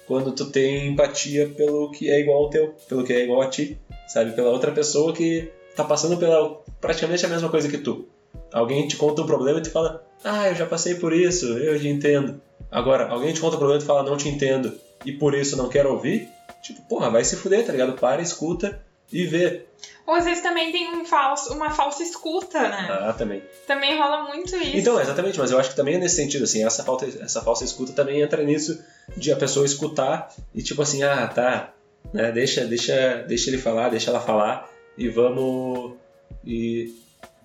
quando tu tem empatia pelo que é igual ao teu, pelo que é igual a ti, sabe? Pela outra pessoa que tá passando pela praticamente a mesma coisa que tu. Alguém te conta um problema e tu fala, ah, eu já passei por isso, eu te entendo. Agora, alguém te conta um problema e tu fala, não te entendo, e por isso não quero ouvir, tipo, porra, vai se fuder, tá ligado? Para, escuta e vê. Ou às vezes também tem um falso, uma falsa escuta, né? Ah, também. Também rola muito isso. Então, exatamente, mas eu acho que também é nesse sentido, assim, essa, falta, essa falsa escuta também entra nisso de a pessoa escutar e tipo assim, ah, tá, né, deixa, deixa, deixa ele falar, deixa ela falar e vamos e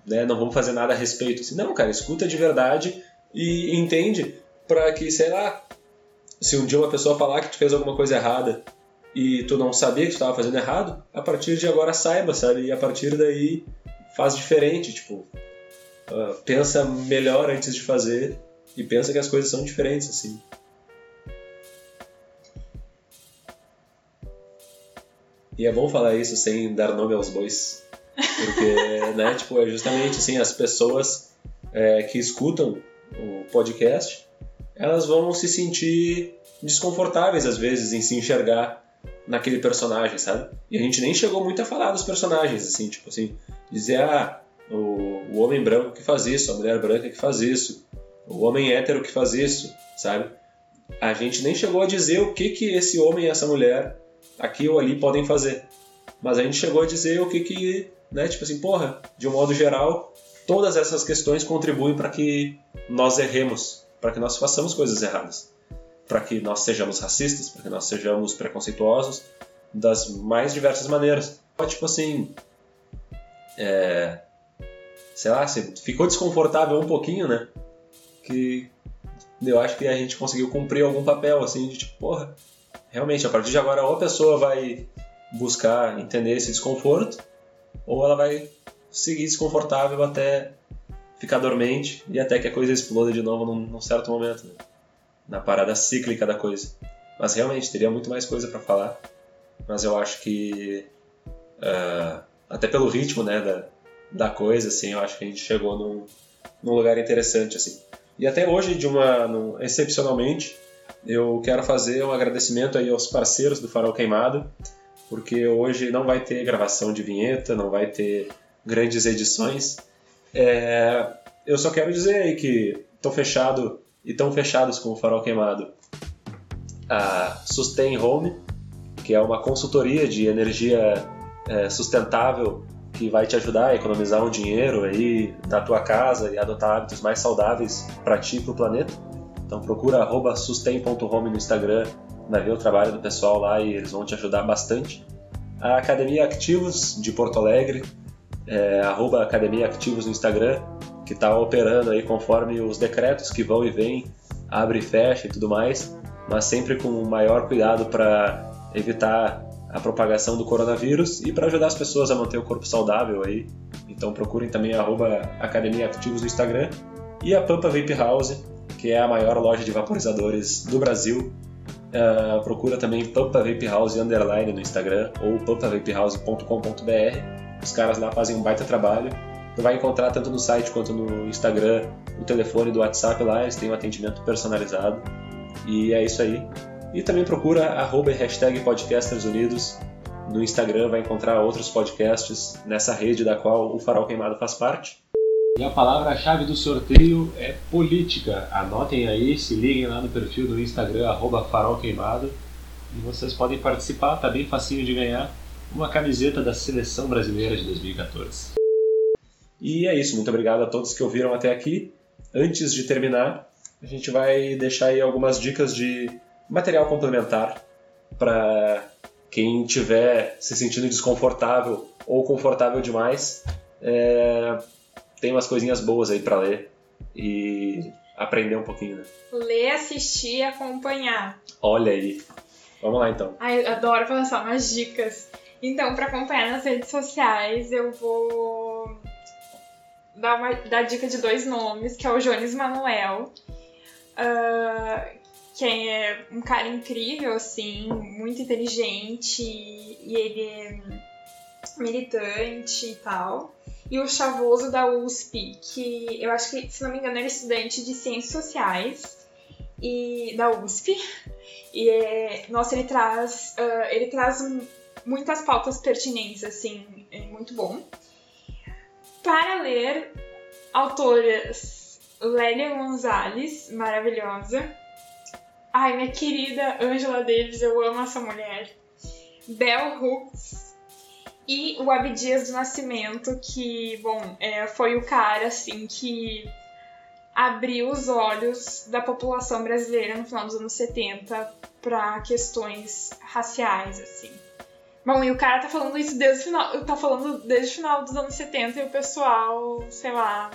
né, não vamos fazer nada a respeito. Assim, não, cara, escuta de verdade e entende para que, sei lá, se um dia uma pessoa falar que tu fez alguma coisa errada e tu não sabia que tu estava fazendo errado, a partir de agora saiba, sabe? E a partir daí faz diferente, tipo, uh, pensa melhor antes de fazer e pensa que as coisas são diferentes, assim. E é bom falar isso sem dar nome aos bois. Porque, né, tipo, é justamente assim, as pessoas é, que escutam o podcast, elas vão se sentir desconfortáveis às vezes em se enxergar naquele personagem, sabe? E a gente nem chegou muito a falar dos personagens, assim, tipo assim, dizer, ah, o, o homem branco que faz isso, a mulher branca que faz isso, o homem hétero que faz isso, sabe? A gente nem chegou a dizer o que que esse homem e essa mulher aqui ou ali podem fazer. Mas a gente chegou a dizer o que que né? Tipo assim, porra, de um modo geral, todas essas questões contribuem para que nós erremos, para que nós façamos coisas erradas, para que nós sejamos racistas, para que nós sejamos preconceituosos das mais diversas maneiras. Tipo assim, é, sei lá, ficou desconfortável um pouquinho, né? Que eu acho que a gente conseguiu cumprir algum papel, assim, de tipo, porra, realmente, a partir de agora, ou a pessoa vai buscar entender esse desconforto, ou ela vai seguir desconfortável até ficar dormente e até que a coisa exploda de novo num, num certo momento, né? na parada cíclica da coisa. Mas realmente teria muito mais coisa para falar, mas eu acho que uh, até pelo ritmo, né, da, da coisa, assim, eu acho que a gente chegou num, num lugar interessante, assim. E até hoje, de uma, excepcionalmente, eu quero fazer um agradecimento aí aos parceiros do Farol Queimado, porque hoje não vai ter gravação de vinheta, não vai ter grandes edições. É, eu só quero dizer aí que estão fechado e estão fechados com o farol queimado a Sustain Home, que é uma consultoria de energia é, sustentável que vai te ajudar a economizar um dinheiro aí da tua casa e adotar hábitos mais saudáveis para ti e para o planeta. Então procura sustain.home no Instagram vai ver o trabalho do pessoal lá e eles vão te ajudar bastante. A Academia Ativos de Porto Alegre, é, arroba Academia Ativos no Instagram, que está operando aí conforme os decretos que vão e vêm, abre e fecha e tudo mais, mas sempre com o maior cuidado para evitar a propagação do coronavírus e para ajudar as pessoas a manter o corpo saudável aí. Então procurem também arroba Academia Ativos no Instagram e a Pampa Vape House, que é a maior loja de vaporizadores do Brasil, Uh, procura também Pampa Vape House underline no Instagram ou pampavapehouse.com.br. Os caras lá fazem um baita trabalho. Tu vai encontrar tanto no site quanto no Instagram o telefone do WhatsApp lá, eles têm um atendimento personalizado. E é isso aí. E também procura arroba hashtag Podcasters Unidos no Instagram, vai encontrar outros podcasts nessa rede da qual o Farol Queimado faz parte. E a palavra-chave do sorteio é política. Anotem aí, se liguem lá no perfil do Instagram, farolqueimado, e vocês podem participar, tá bem facinho de ganhar, uma camiseta da Seleção Brasileira de 2014. E é isso, muito obrigado a todos que ouviram até aqui. Antes de terminar, a gente vai deixar aí algumas dicas de material complementar para quem estiver se sentindo desconfortável ou confortável demais. É tem umas coisinhas boas aí para ler e aprender um pouquinho, né? Ler, assistir e acompanhar. Olha aí. Vamos lá então. Ai, adoro passar umas dicas. Então, para acompanhar nas redes sociais, eu vou dar, uma, dar dica de dois nomes, que é o Jones Manuel, uh, que é um cara incrível, assim, muito inteligente, e ele é militante e tal. E o Chavoso da USP, que eu acho que, se não me engano, é estudante de Ciências Sociais e da USP. E, é, nossa, ele traz, uh, ele traz muitas pautas pertinentes, assim, é muito bom. Para ler, autoras Lélia Gonzalez, maravilhosa. Ai, minha querida Angela Davis, eu amo essa mulher. Bell Hooks e o Abdias do Nascimento, que, bom, é, foi o cara, assim, que abriu os olhos da população brasileira no final dos anos 70 para questões raciais, assim. Bom, e o cara tá falando isso desde o final, tá falando desde o final dos anos 70 e o pessoal, sei lá,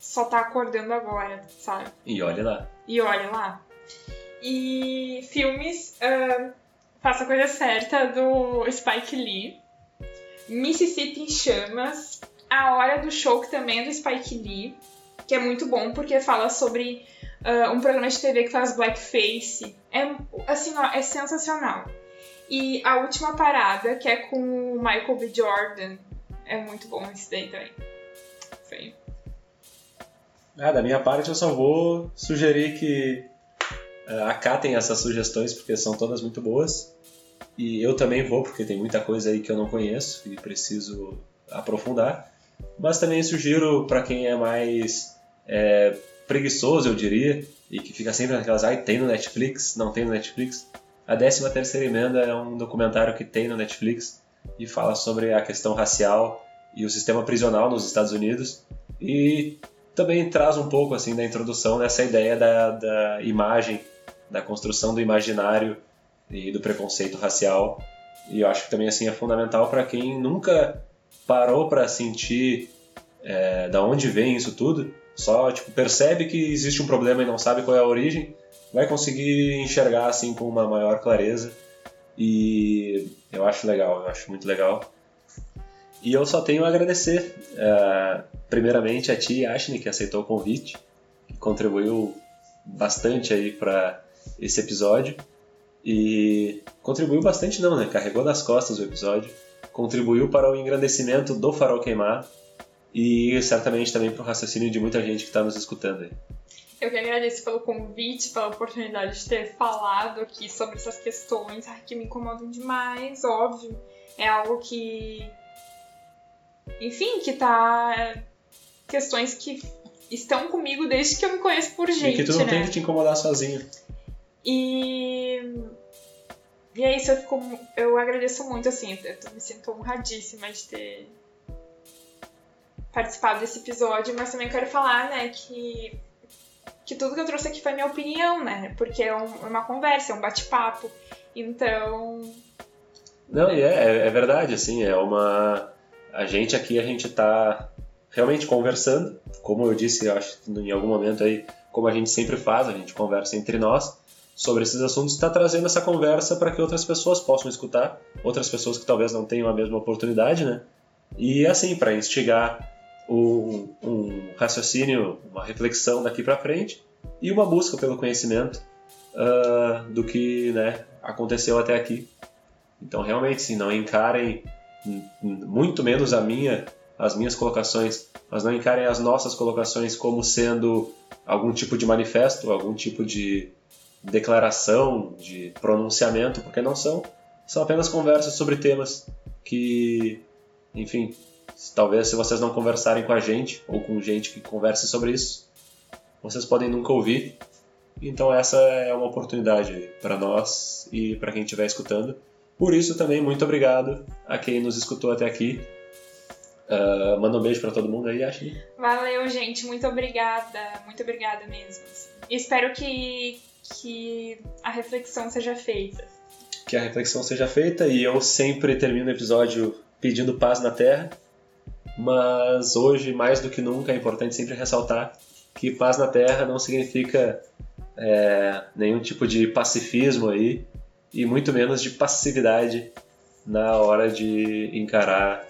só tá acordando agora, sabe? E olha lá. E olha lá. E filmes, uh, Faça a Coisa Certa, do Spike Lee. Mississippi em Chamas. A Hora do Show, que também é do Spike Lee. Que é muito bom, porque fala sobre uh, um programa de TV que faz blackface. É, assim, ó, é sensacional. E a última parada, que é com o Michael B. Jordan. É muito bom esse daí também. Foi. Ah, da minha parte eu só vou sugerir que uh, acatem essas sugestões, porque são todas muito boas. E eu também vou, porque tem muita coisa aí que eu não conheço e preciso aprofundar. Mas também sugiro para quem é mais é, preguiçoso, eu diria, e que fica sempre naquelas, ai, tem no Netflix, não tem no Netflix. A 13 Terceira Emenda é um documentário que tem no Netflix e fala sobre a questão racial e o sistema prisional nos Estados Unidos. E também traz um pouco assim da introdução dessa ideia da, da imagem, da construção do imaginário e do preconceito racial. E eu acho que também assim é fundamental para quem nunca parou para sentir é, da onde vem isso tudo, só tipo percebe que existe um problema e não sabe qual é a origem, vai conseguir enxergar assim com uma maior clareza. E eu acho legal, eu acho muito legal. E eu só tenho a agradecer, uh, primeiramente a ti, Ashne, que aceitou o convite, que contribuiu bastante aí para esse episódio. E contribuiu bastante não, né? Carregou nas costas o episódio, contribuiu para o engrandecimento do Farol Queimar e certamente também para o raciocínio de muita gente que está nos escutando aí. Eu que agradeço pelo convite, pela oportunidade de ter falado aqui sobre essas questões que me incomodam demais, óbvio. É algo que. Enfim, que tá. Questões que estão comigo desde que eu me conheço por gente. E que tu não né? tem que te incomodar sozinho. E. E é isso, eu, fico, eu agradeço muito, assim, eu me sinto honradíssima de ter participado desse episódio, mas também quero falar, né, que, que tudo que eu trouxe aqui foi minha opinião, né, porque é um, é uma conversa, é um bate-papo, então... Não, e é, é verdade, assim, é uma... A gente aqui, a gente tá realmente conversando, como eu disse, eu acho em algum momento aí, como a gente sempre faz, a gente conversa entre nós, sobre esses assuntos está trazendo essa conversa para que outras pessoas possam escutar, outras pessoas que talvez não tenham a mesma oportunidade, né? E assim, para instigar um, um, raciocínio, uma reflexão daqui para frente e uma busca pelo conhecimento uh, do que né, aconteceu até aqui. Então, realmente, sim, não encarem muito menos a minha, as minhas colocações, mas não encarem as nossas colocações como sendo algum tipo de manifesto, algum tipo de declaração, de pronunciamento, porque não são. São apenas conversas sobre temas que, enfim, talvez se vocês não conversarem com a gente ou com gente que converse sobre isso, vocês podem nunca ouvir. Então essa é uma oportunidade para nós e para quem estiver escutando. Por isso também muito obrigado a quem nos escutou até aqui. Uh, manda um beijo para todo mundo aí, Ashley. Valeu, gente. Muito obrigada. Muito obrigada mesmo. Espero que que a reflexão seja feita. Que a reflexão seja feita e eu sempre termino o episódio pedindo paz na Terra. mas hoje, mais do que nunca, é importante sempre ressaltar que paz na Terra não significa é, nenhum tipo de pacifismo aí, e muito menos de passividade na hora de encarar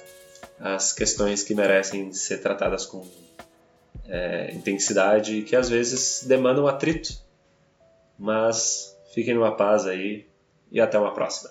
as questões que merecem ser tratadas com é, intensidade e que às vezes demandam atrito. Mas fiquem numa paz aí e até uma próxima.